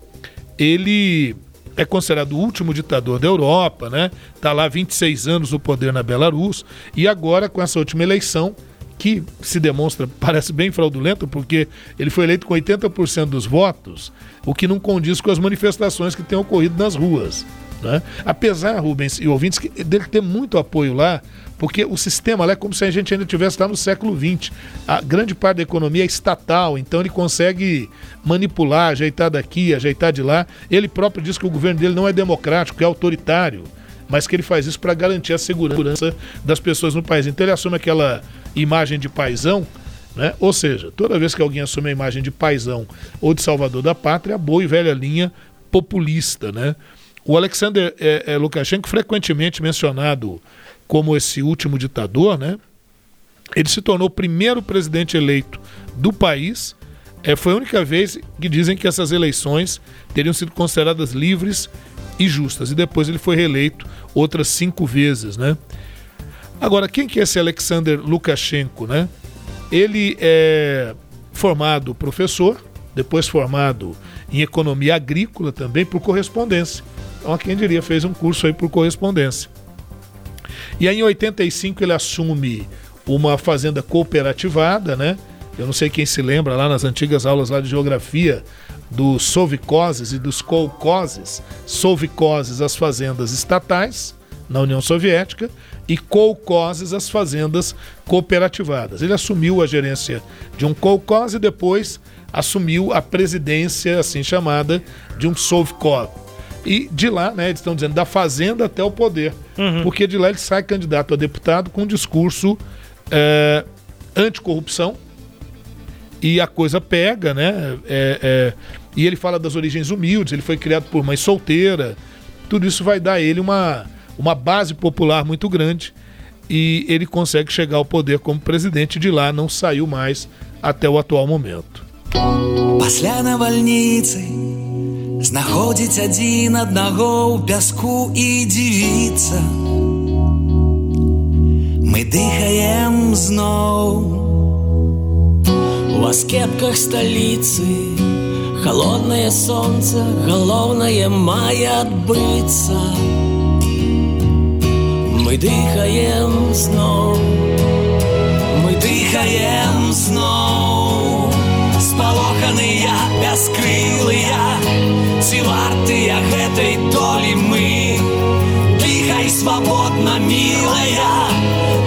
ele é considerado o último ditador da Europa, né? Tá lá 26 anos no poder na Belarus e agora com essa última eleição que se demonstra, parece bem fraudulento, porque ele foi eleito com 80% dos votos, o que não condiz com as manifestações que têm ocorrido nas ruas. Né? Apesar, Rubens e ouvintes, dele ter muito apoio lá, porque o sistema lá é como se a gente ainda tivesse lá no século XX. A grande parte da economia é estatal, então ele consegue manipular, ajeitar daqui, ajeitar de lá. Ele próprio diz que o governo dele não é democrático, é autoritário. mas que ele faz isso para garantir a segurança das pessoas no país. Então ele assume aquela imagem de paisão, né? Ou seja, toda vez que alguém assume a imagem de paisão ou de salvador da pátria, boa e velha linha populista, né? O Alexander é, é, Lukashenko, frequentemente mencionado como esse último ditador, né? Ele se tornou o primeiro presidente eleito do país. É, foi a única vez que dizem que essas eleições teriam sido consideradas livres e justas. E depois ele foi reeleito outras cinco vezes, né? Agora, quem que é esse Alexander Lukashenko, né? Ele é formado professor, depois formado em economia agrícola também por correspondência. Então, quem diria, fez um curso aí por correspondência. E aí, em 85, ele assume uma fazenda cooperativada, né? Eu não sei quem se lembra lá nas antigas aulas lá de geografia dos sovicoses e dos kolcoses. Sovicoses, as fazendas estatais na União Soviética, e kolcoses, as fazendas cooperativadas. Ele assumiu a gerência de um kolcose e depois assumiu a presidência, assim chamada, de um sovkov. E de lá, né, eles estão dizendo, da fazenda até o poder. Uhum. Porque de lá ele sai candidato a deputado com um discurso é, anticorrupção. E a coisa pega, né? É, é, e ele fala das origens humildes, ele foi criado por mãe solteira. Tudo isso vai dar a ele uma, uma base popular muito grande. E ele consegue chegar ao poder como presidente. De lá não saiu mais até o atual momento. Пасля навальніцы знаходзіць адзін аднаго ў пяску і дзівіцца. Мы дыхаем зноў У аскепках сталіцы Холоднае солнце, галоўнае мае адбыцца. Мы дыхаем зноў, мы дыхаем зноў спалоханыя бяскрылыя ці вартыя гэтай долі мы дыхай свабодна мілая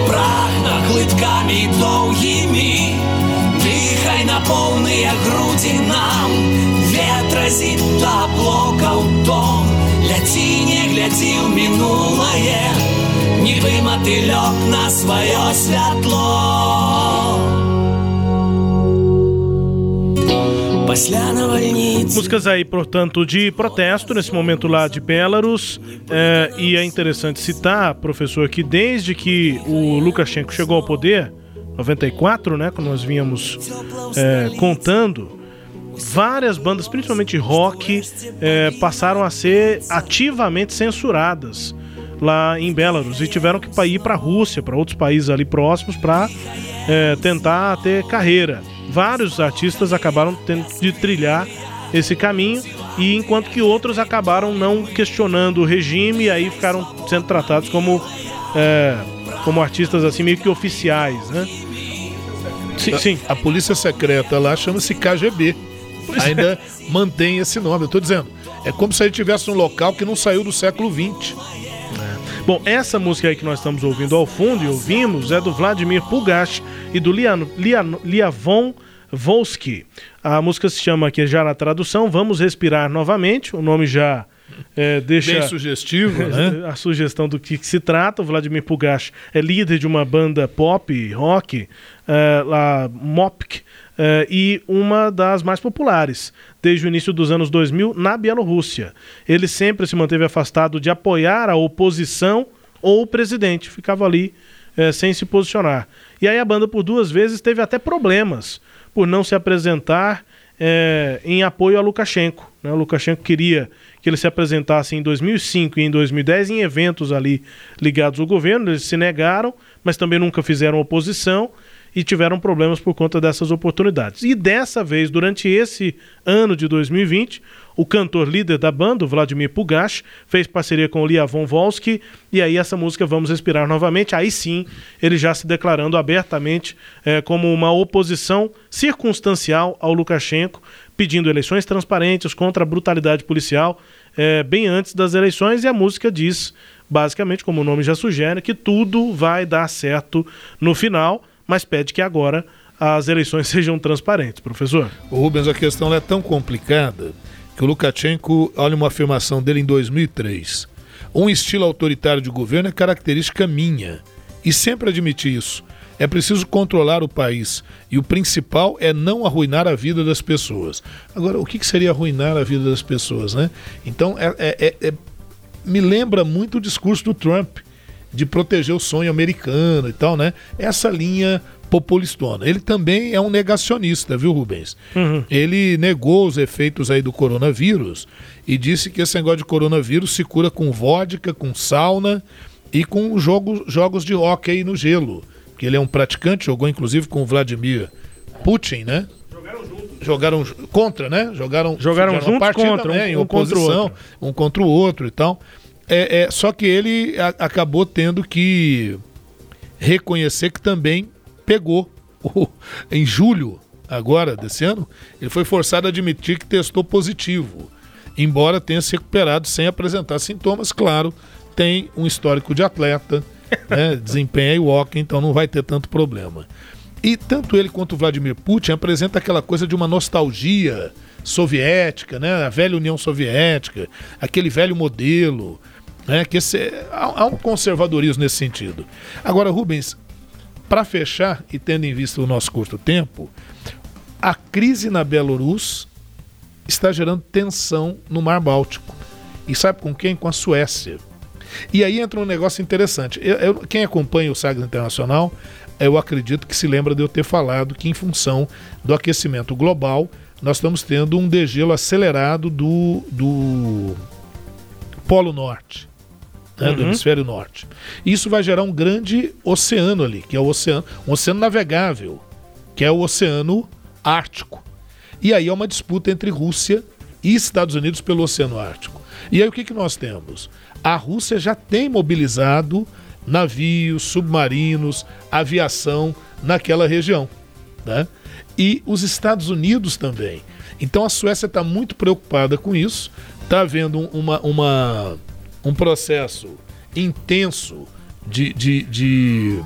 прагна глыткамі доўгімі дыхай на поўныя грудзі нам ветразі да блокаў дом ляці не глядзі ў мінулае нібы матылёк на сваё святло Músicas aí, portanto, de protesto nesse momento lá de Belarus. É, e é interessante citar, professor, que desde que o Lukashenko chegou ao poder, 94, né, quando nós vínhamos é, contando, várias bandas, principalmente rock, é, passaram a ser ativamente censuradas lá em Belarus e tiveram que ir para a Rússia, para outros países ali próximos, para é, tentar ter carreira vários artistas acabaram tendo de trilhar esse caminho e enquanto que outros acabaram não questionando o regime e aí ficaram sendo tratados como é, como artistas assim meio que oficiais, né? Sim, sim. A, a polícia secreta lá chama-se KGB. Pois Ainda é. mantém esse nome. Eu estou dizendo, é como se ele tivesse um local que não saiu do século XX. É. Bom, essa música aí que nós estamos ouvindo ao fundo e ouvimos é do Vladimir Pugash e do Lian, Lian, Liavon Volsky. A música se chama aqui já na tradução Vamos Respirar Novamente. O nome já é, deixa Bem sugestivo, né? a sugestão do que, que, se trata. O Vladimir Pugash é líder de uma banda pop, rock, é, lá, Mopk, é, e uma das mais populares desde o início dos anos 2000 na Bielorrússia. Ele sempre se manteve afastado de apoiar a oposição ou o presidente, ficava ali é, sem se posicionar. E aí a banda por duas vezes teve até problemas por não se apresentar é, em apoio a Lukashenko. Né? O Lukashenko queria que ele se apresentasse em 2005 e em 2010 em eventos ali ligados ao governo, eles se negaram, mas também nunca fizeram oposição e tiveram problemas por conta dessas oportunidades. E dessa vez, durante esse ano de 2020, o cantor líder da banda, Vladimir Pugash, fez parceria com o Liavon Volsky e aí essa música Vamos Respirar Novamente, aí sim ele já se declarando abertamente é, como uma oposição circunstancial ao Lukashenko, pedindo eleições transparentes contra a brutalidade policial é, bem antes das eleições e a música diz, basicamente, como o nome já sugere, que tudo vai dar certo no final, mas pede que agora as eleições sejam transparentes, professor. Rubens, a questão é tão complicada que o Lukashenko, olha uma afirmação dele em 2003. Um estilo autoritário de governo é característica minha. E sempre admiti isso. É preciso controlar o país. E o principal é não arruinar a vida das pessoas. Agora, o que seria arruinar a vida das pessoas, né? Então, é, é, é, é me lembra muito o discurso do Trump de proteger o sonho americano e tal, né? Essa linha populistona. Ele também é um negacionista, viu, Rubens? Uhum. Ele negou os efeitos aí do coronavírus e disse que esse negócio de coronavírus se cura com vodka, com sauna e com jogos, jogos de hóquei no gelo. Que ele é um praticante, jogou inclusive com o Vladimir Putin, né? Jogaram juntos. Jogaram contra, né? Jogaram, jogaram juntos partida, contra, né? um, em oposição, contra o outro. um contra o outro e tal. É, é, só que ele a, acabou tendo que reconhecer que também pegou o, em julho agora desse ano, ele foi forçado a admitir que testou positivo, embora tenha se recuperado sem apresentar sintomas. Claro, tem um histórico de atleta, né, desempenha e walk, então não vai ter tanto problema. E tanto ele quanto o Vladimir Putin apresenta aquela coisa de uma nostalgia soviética, né, a velha União Soviética, aquele velho modelo, né, que esse, há, há um conservadorismo nesse sentido. Agora, Rubens, para fechar, e tendo em vista o nosso curto tempo, a crise na Bielorrússia está gerando tensão no Mar Báltico. E sabe com quem? Com a Suécia. E aí entra um negócio interessante. Eu, eu, quem acompanha o Sagres Internacional, eu acredito que se lembra de eu ter falado que, em função do aquecimento global, nós estamos tendo um degelo acelerado do, do Polo Norte né, uhum. do hemisfério norte. Isso vai gerar um grande oceano ali, que é o oceano, um oceano navegável, que é o Oceano Ártico. E aí é uma disputa entre Rússia e Estados Unidos pelo Oceano Ártico. E aí o que, que nós temos? A Rússia já tem mobilizado navios, submarinos, aviação naquela região. Né? E os Estados Unidos também. Então a Suécia está muito preocupada com isso, está havendo uma, uma um processo intenso de, de, de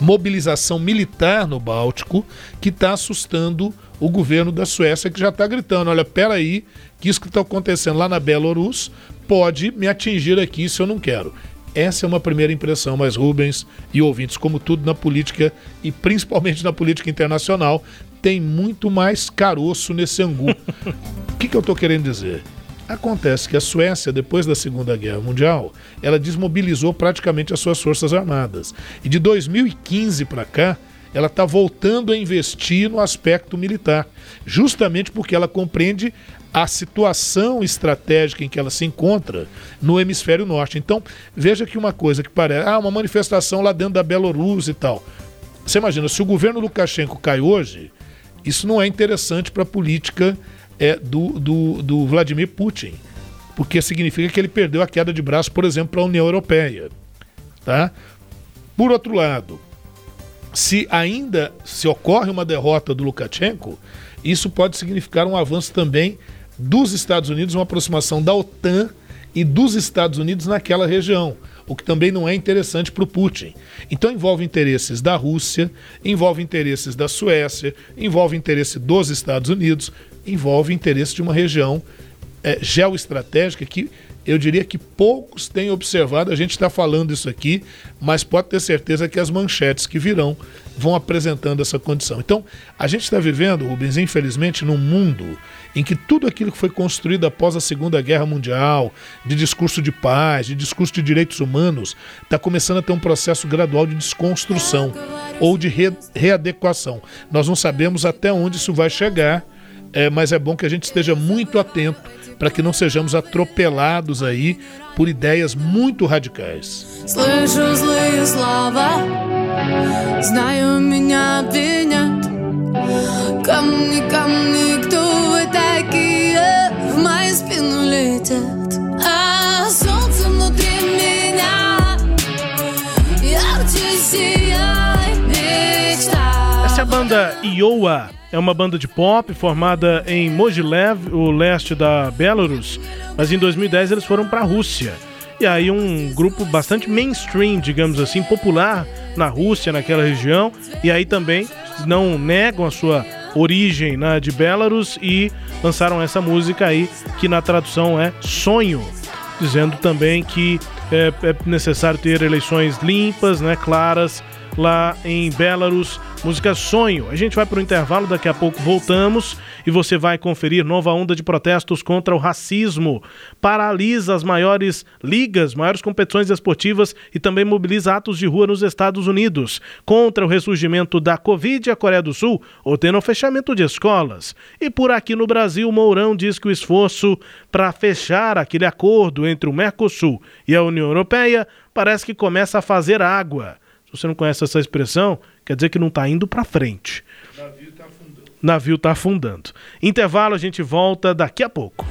mobilização militar no Báltico que está assustando o governo da Suécia, que já está gritando: olha, peraí, que isso que está acontecendo lá na Belarus pode me atingir aqui se eu não quero. Essa é uma primeira impressão, mas Rubens e ouvintes, como tudo na política e principalmente na política internacional, tem muito mais caroço nesse angu. O que, que eu estou querendo dizer? Acontece que a Suécia, depois da Segunda Guerra Mundial, ela desmobilizou praticamente as suas forças armadas. E de 2015 para cá, ela está voltando a investir no aspecto militar, justamente porque ela compreende a situação estratégica em que ela se encontra no hemisfério norte. Então, veja que uma coisa que parece, ah, uma manifestação lá dentro da Bielorrússia e tal. Você imagina, se o governo Lukashenko cai hoje, isso não é interessante para a política é do, do, do Vladimir Putin, porque significa que ele perdeu a queda de braço, por exemplo, para a União Europeia. Tá? Por outro lado, se ainda se ocorre uma derrota do Lukashenko, isso pode significar um avanço também dos Estados Unidos, uma aproximação da OTAN e dos Estados Unidos naquela região, o que também não é interessante para o Putin. Então envolve interesses da Rússia, envolve interesses da Suécia, envolve interesse dos Estados Unidos, envolve interesse de uma região é, geoestratégica que eu diria que poucos têm observado. A gente está falando isso aqui, mas pode ter certeza que as manchetes que virão vão apresentando essa condição. Então, a gente está vivendo, Rubens, infelizmente, num mundo em que tudo aquilo que foi construído após a Segunda Guerra Mundial, de discurso de paz, de discurso de direitos humanos, está começando a ter um processo gradual de desconstrução ou de re readequação. Nós não sabemos até onde isso vai chegar é, mas é bom que a gente esteja muito atento para que não sejamos atropelados aí por ideias muito radicais. Essa é a banda Iowa é uma banda de pop formada em Mogilev, o leste da Belarus, mas em 2010 eles foram para a Rússia. E aí um grupo bastante mainstream, digamos assim, popular na Rússia, naquela região, e aí também não negam a sua origem na de Belarus e lançaram essa música aí que na tradução é Sonho. dizendo também que é, é necessário ter eleições limpas, né, claras, lá em Belarus. Música Sonho. A gente vai para o intervalo, daqui a pouco voltamos e você vai conferir nova onda de protestos contra o racismo. Paralisa as maiores ligas, maiores competições esportivas e também mobiliza atos de rua nos Estados Unidos. Contra o ressurgimento da Covid, a Coreia do Sul ordena o fechamento de escolas. E por aqui no Brasil, Mourão diz que o esforço para fechar aquele acordo entre o Mercosul e a União Europeia parece que começa a fazer água. Se você não conhece essa expressão, quer dizer que não está indo para frente. O navio está afundando. Navio está afundando. Intervalo, a gente volta daqui a pouco.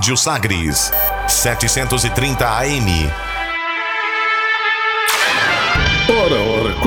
Rádio Sagres, 730 AM.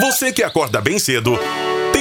Você que acorda bem cedo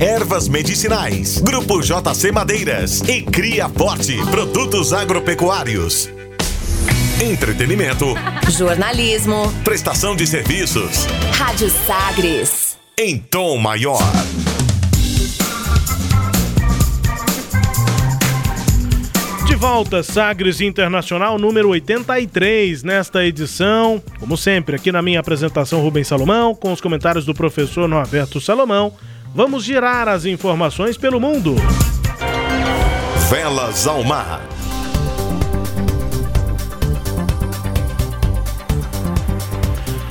Ervas medicinais, Grupo JC Madeiras e Cria Forte, produtos agropecuários. Entretenimento, jornalismo, prestação de serviços. Rádio Sagres. Em tom maior. De volta, Sagres Internacional número 83, nesta edição, como sempre, aqui na minha apresentação, Rubens Salomão, com os comentários do professor Norberto Salomão Vamos girar as informações pelo mundo. Velas ao mar.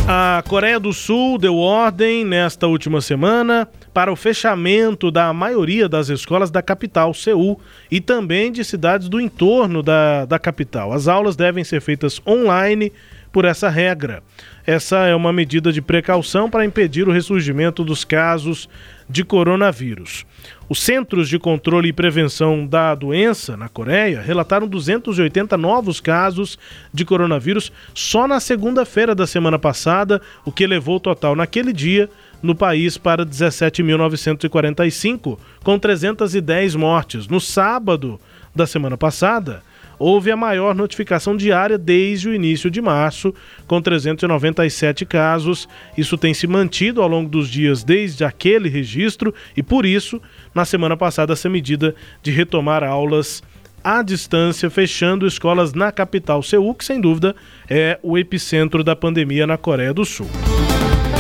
A Coreia do Sul deu ordem nesta última semana para o fechamento da maioria das escolas da capital, Seul, e também de cidades do entorno da, da capital. As aulas devem ser feitas online por essa regra. Essa é uma medida de precaução para impedir o ressurgimento dos casos de coronavírus. Os Centros de Controle e Prevenção da Doença na Coreia relataram 280 novos casos de coronavírus só na segunda-feira da semana passada, o que elevou o total naquele dia no país para 17.945, com 310 mortes. No sábado da semana passada, houve a maior notificação diária desde o início de março, com 397 casos. Isso tem se mantido ao longo dos dias desde aquele registro e, por isso, na semana passada, essa medida de retomar aulas à distância, fechando escolas na capital Seul, que sem dúvida é o epicentro da pandemia na Coreia do Sul.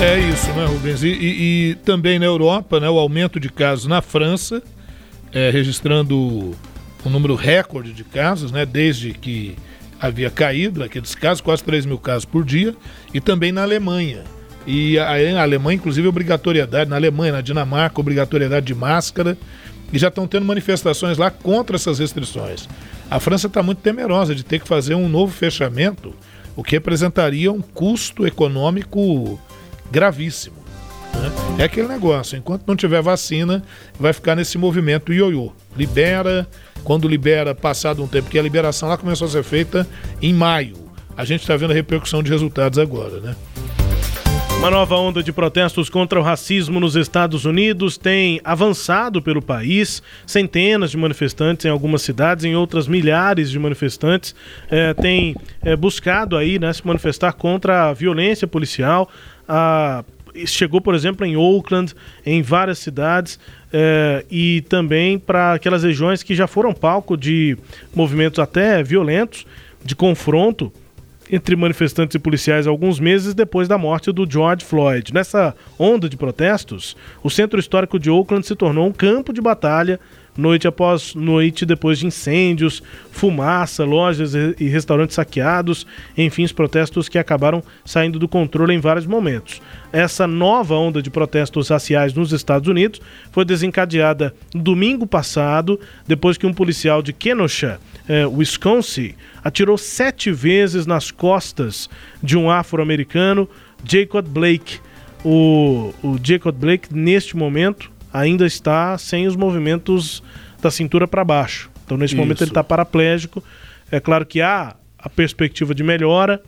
É isso, né, Rubens? E, e, e também na Europa, né, o aumento de casos na França, é, registrando um número recorde de casos, né, desde que havia caído aqueles casos, quase 3 mil casos por dia, e também na Alemanha. E a, a Alemanha, inclusive, obrigatoriedade, na Alemanha, na Dinamarca, obrigatoriedade de máscara, e já estão tendo manifestações lá contra essas restrições. A França está muito temerosa de ter que fazer um novo fechamento, o que representaria um custo econômico gravíssimo. É aquele negócio, enquanto não tiver vacina, vai ficar nesse movimento ioiô. Libera, quando libera, passado um tempo, porque a liberação lá começou a ser feita em maio. A gente está vendo a repercussão de resultados agora, né? Uma nova onda de protestos contra o racismo nos Estados Unidos tem avançado pelo país. Centenas de manifestantes em algumas cidades, em outras milhares de manifestantes eh, têm eh, buscado aí né, se manifestar contra a violência policial. A chegou, por exemplo, em Oakland, em várias cidades, eh, e também para aquelas regiões que já foram palco de movimentos até violentos, de confronto entre manifestantes e policiais alguns meses depois da morte do George Floyd. Nessa onda de protestos, o centro histórico de Oakland se tornou um campo de batalha noite após noite depois de incêndios, fumaça, lojas e restaurantes saqueados, enfim, os protestos que acabaram saindo do controle em vários momentos. Essa nova onda de protestos raciais nos Estados Unidos foi desencadeada domingo passado, depois que um policial de Kenosha, eh, Wisconsin, atirou sete vezes nas costas de um afro-americano, Jacob Blake. O, o Jacob Blake, neste momento, ainda está sem os movimentos da cintura para baixo. Então, nesse Isso. momento, ele está paraplégico. É claro que há a perspectiva de melhora,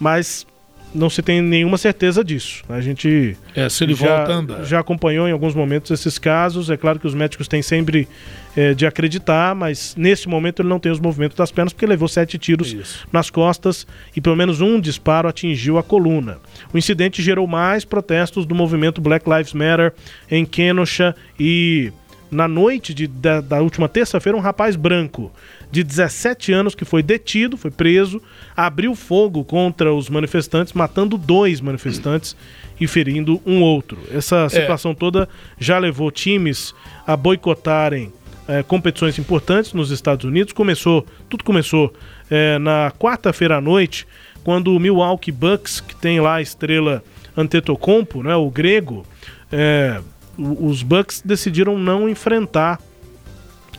mas não se tem nenhuma certeza disso. A gente é, se ele já, volta já acompanhou em alguns momentos esses casos. É claro que os médicos têm sempre é, de acreditar, mas nesse momento ele não tem os movimentos das pernas porque levou sete tiros Isso. nas costas e pelo menos um disparo atingiu a coluna. O incidente gerou mais protestos do movimento Black Lives Matter em Kenosha e na noite de, da, da última terça-feira, um rapaz branco de 17 anos que foi detido, foi preso, abriu fogo contra os manifestantes, matando dois manifestantes e ferindo um outro. Essa é. situação é. toda já levou times a boicotarem é, competições importantes nos Estados Unidos. Começou, tudo começou é, na quarta-feira à noite, quando o Milwaukee Bucks, que tem lá a estrela Antetokounmpo, né, o grego, é, os Bucks decidiram não enfrentar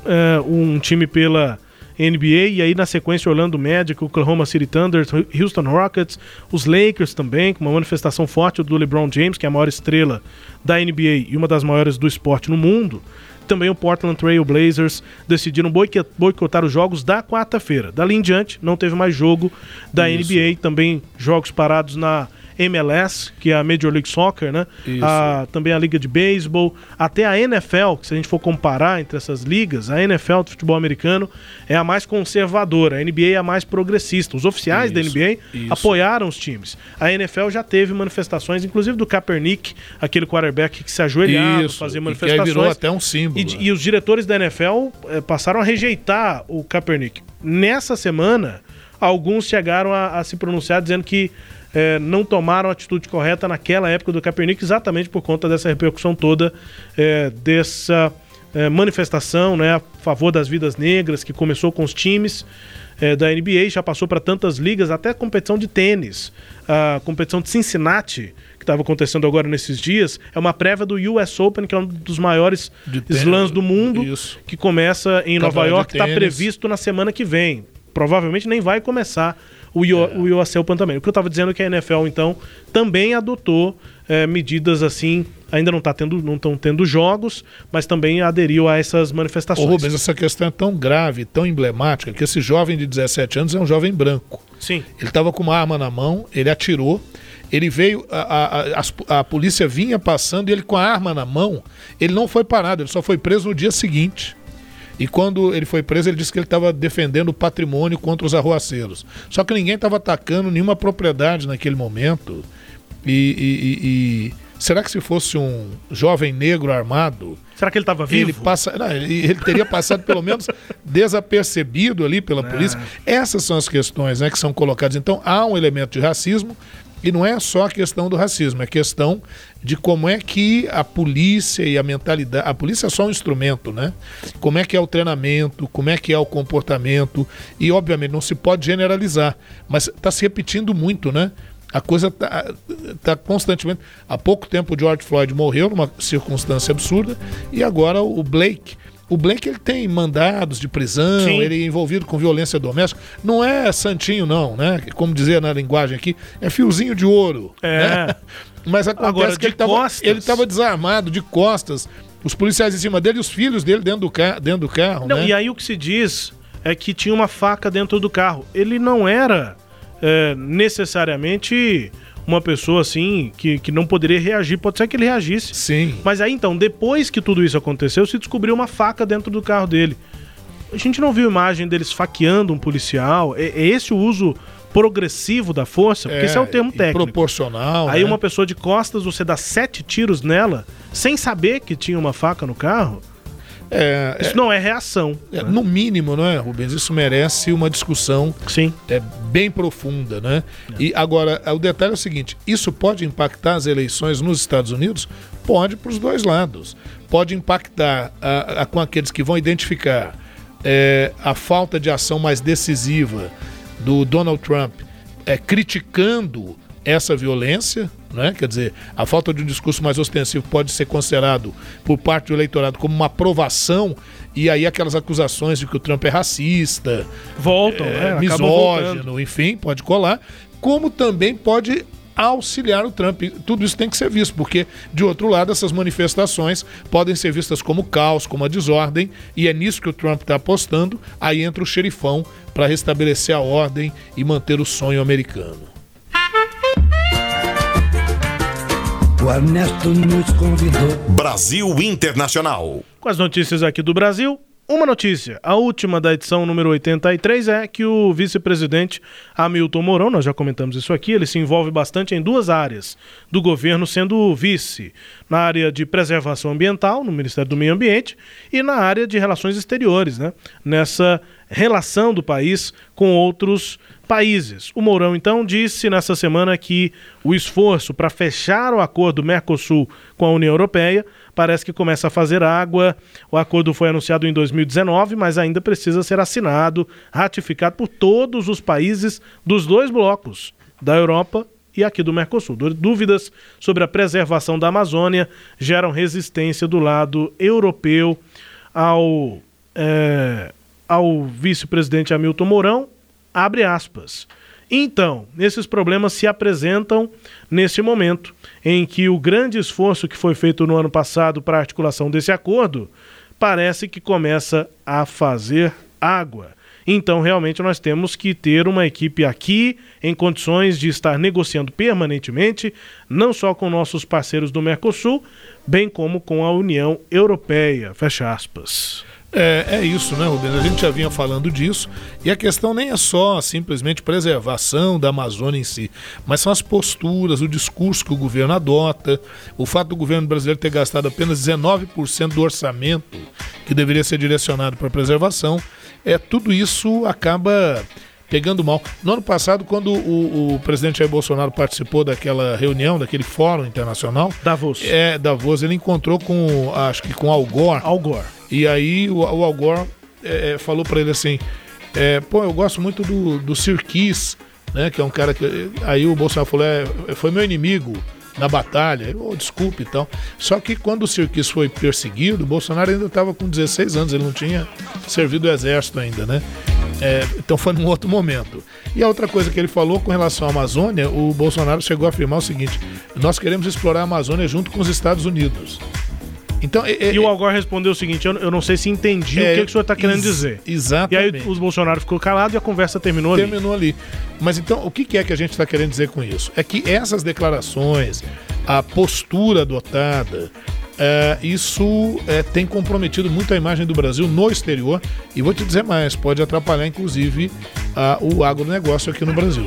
é, um time pela NBA e aí na sequência Orlando Magic, Oklahoma City Thunder, Houston Rockets, os Lakers também, com uma manifestação forte do LeBron James, que é a maior estrela da NBA e uma das maiores do esporte no mundo. Também o Portland Trail Blazers decidiram boicotar os jogos da quarta-feira. Dali em diante, não teve mais jogo da Isso. NBA, também jogos parados na MLS, que é a Major League Soccer, né? A, também a Liga de Beisebol, até a NFL, que se a gente for comparar entre essas ligas, a NFL do futebol americano é a mais conservadora, a NBA é a mais progressista. Os oficiais isso, da NBA isso. apoiaram os times. A NFL já teve manifestações, inclusive do Kaepernick, aquele quarterback que se ajoelhava, isso, fazia manifestações. E virou até um símbolo. E, né? e os diretores da NFL eh, passaram a rejeitar o Kaepernick. Nessa semana, alguns chegaram a, a se pronunciar dizendo que é, não tomaram a atitude correta naquela época do Kaepernick, exatamente por conta dessa repercussão toda, é, dessa é, manifestação né, a favor das vidas negras, que começou com os times é, da NBA, já passou para tantas ligas, até a competição de tênis, a competição de Cincinnati, que estava acontecendo agora nesses dias, é uma prévia do US Open, que é um dos maiores slams do mundo, Isso. que começa em Nova York, está previsto na semana que vem. Provavelmente nem vai começar o, Io, é. o US Open também. O que eu estava dizendo é que a NFL, então, também adotou é, medidas assim, ainda não tá tendo, não estão tendo jogos, mas também aderiu a essas manifestações. Ô Rubens, essa questão é tão grave, tão emblemática, que esse jovem de 17 anos é um jovem branco. Sim. Ele estava com uma arma na mão, ele atirou, ele veio, a, a, a, a, polícia vinha passando e ele com a arma na mão, ele não foi parado, ele só foi preso no dia seguinte. E quando ele foi preso, ele disse que ele estava defendendo o patrimônio contra os arruaceiros. Só que ninguém estava atacando nenhuma propriedade naquele momento. E, e, e, será que se fosse um jovem negro armado. Será que ele estava vivo? Ele, passa, não, ele, ele, teria passado pelo menos desapercebido ali pela polícia. Essas são as questões né, que são colocadas. Então há um elemento de racismo e não é só a questão do racismo, é questão de como é que a polícia e a mentalidade. A polícia é só um instrumento, né? Como é que é o treinamento, como é que é o comportamento. E, obviamente, não se pode generalizar, mas está se repetindo muito, né? A coisa está tá constantemente. Há pouco tempo George Floyd morreu numa circunstância absurda e agora o Blake o Blake ele tem mandados de prisão, Sim. ele é envolvido com violência doméstica. Não é santinho, não, né? Como dizer na linguagem aqui, é fiozinho de ouro. É. Né? Mas acontece Agora, que ele estava desarmado, de costas. Os policiais em cima dele e os filhos dele dentro do, ca dentro do carro. Não, né? E aí o que se diz é que tinha uma faca dentro do carro. Ele não era é, necessariamente uma pessoa assim que, que não poderia reagir. Pode ser que ele reagisse. Sim. Mas aí então, depois que tudo isso aconteceu, se descobriu uma faca dentro do carro dele. A gente não viu imagem deles faqueando um policial. É, é esse o uso progressivo da força? Porque é, esse é o termo técnico. Proporcional. Aí né? uma pessoa de costas, você dá sete tiros nela, sem saber que tinha uma faca no carro. É, isso é, não é reação. É, né? No mínimo, não é, Rubens? Isso merece uma discussão Sim. É, bem profunda, né? E agora, o detalhe é o seguinte: isso pode impactar as eleições nos Estados Unidos? Pode para os dois lados. Pode impactar a, a, com aqueles que vão identificar é, a falta de ação mais decisiva do Donald Trump é, criticando essa violência, né? quer dizer, a falta de um discurso mais ostensivo pode ser considerado por parte do eleitorado como uma aprovação, e aí aquelas acusações de que o Trump é racista, voltam, é, né? misógino, enfim, pode colar, como também pode auxiliar o Trump. Tudo isso tem que ser visto, porque, de outro lado, essas manifestações podem ser vistas como caos, como a desordem, e é nisso que o Trump está apostando. Aí entra o xerifão para restabelecer a ordem e manter o sonho americano. O Ernesto nos convidou. Brasil Internacional. Com as notícias aqui do Brasil, uma notícia, a última da edição número 83 é que o vice-presidente Hamilton Mourão, nós já comentamos isso aqui, ele se envolve bastante em duas áreas do governo, sendo vice na área de preservação ambiental, no Ministério do Meio Ambiente, e na área de relações exteriores, né? nessa relação do país com outros países. O Mourão, então, disse nessa semana que o esforço para fechar o acordo Mercosul com a União Europeia parece que começa a fazer água. O acordo foi anunciado em 2019, mas ainda precisa ser assinado, ratificado por todos os países dos dois blocos, da Europa e aqui do Mercosul. Dúvidas sobre a preservação da Amazônia geram resistência do lado europeu ao, é, ao vice-presidente Hamilton Mourão. Abre aspas. Então, esses problemas se apresentam nesse momento em que o grande esforço que foi feito no ano passado para a articulação desse acordo parece que começa a fazer água. Então, realmente, nós temos que ter uma equipe aqui em condições de estar negociando permanentemente, não só com nossos parceiros do Mercosul, bem como com a União Europeia. Fecha aspas. É, é isso, né, Rubens? A gente já vinha falando disso. E a questão nem é só simplesmente preservação da Amazônia em si, mas são as posturas, o discurso que o governo adota, o fato do governo brasileiro ter gastado apenas 19% do orçamento que deveria ser direcionado para preservação. É, tudo isso acaba pegando mal. No ano passado, quando o, o, presidente Jair Bolsonaro participou daquela reunião, daquele fórum internacional, Davos. É, Davos, ele encontrou com, acho que com Al Gore. Al Gore. E aí o, o Al Gore é, é, falou para ele assim: é, pô, eu gosto muito do, do Sirkis, né? Que é um cara que. Aí o Bolsonaro falou: é, foi meu inimigo na batalha. Oh, desculpe e então. tal. Só que quando o Sirkis foi perseguido, Bolsonaro ainda estava com 16 anos, ele não tinha servido o exército ainda, né? É, então foi num outro momento. E a outra coisa que ele falou com relação à Amazônia, o Bolsonaro chegou a afirmar o seguinte: nós queremos explorar a Amazônia junto com os Estados Unidos. Então, é, é, e o Algor respondeu o seguinte: eu, eu não sei se entendi é, o que, que o senhor está querendo dizer. Exatamente. E aí os Bolsonaro ficou calado e a conversa terminou, terminou ali. Terminou ali. Mas então, o que, é que a gente está querendo dizer com isso? É que essas declarações, a postura adotada, é, isso é, tem comprometido muito a imagem do Brasil no exterior e vou te dizer mais, pode atrapalhar inclusive a, o agronegócio aqui no Brasil.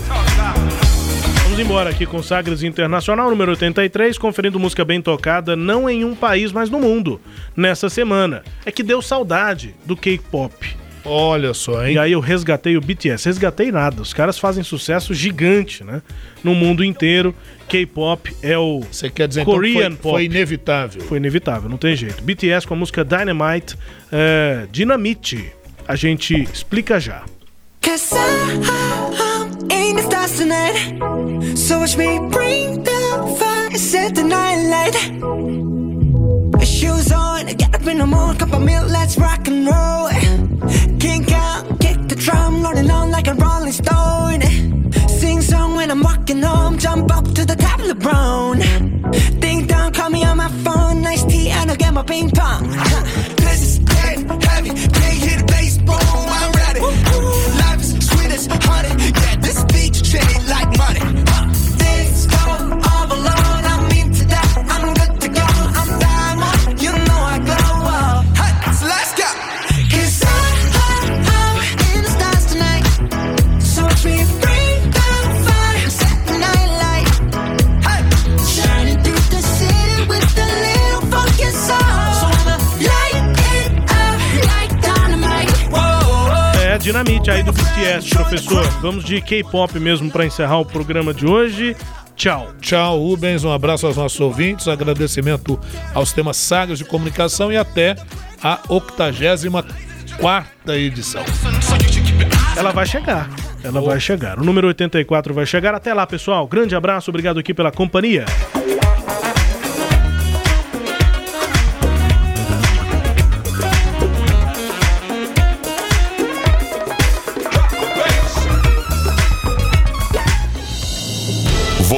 Vamos embora aqui com Sagres Internacional número 83, conferindo música bem tocada não em um país, mas no mundo. Nessa semana. É que deu saudade do K-pop. Olha só, hein? E aí eu resgatei o BTS. Resgatei nada. Os caras fazem sucesso gigante, né? No mundo inteiro. K-pop é o Você quer dizer Korean então, foi, pop. Foi inevitável. Foi inevitável, não tem jeito. BTS com a música Dynamite, é, Dinamite. A gente explica já. Cause tonight. So watch me bring the fire, set the night light. Shoes on, get up in the morning, cup of milk, let's rock and roll. Kink out, kick the drum, rolling on like a rolling stone. Sing song when I'm walking home, jump up to the top of the brown. Ding dong, call me on my phone, nice tea, and I'll get my ping pong. This is getting heavy, can't hit the bass, boom, I'm ready. Life is sweet as honey, parte aí do BTS, professor. Vamos de K-pop mesmo para encerrar o programa de hoje. Tchau. Tchau, Rubens. Um abraço aos nossos ouvintes. Agradecimento aos temas Sagas de Comunicação e até a 84 edição. Ela vai chegar. Ela oh. vai chegar. O número 84 vai chegar. Até lá, pessoal. Grande abraço. Obrigado aqui pela companhia.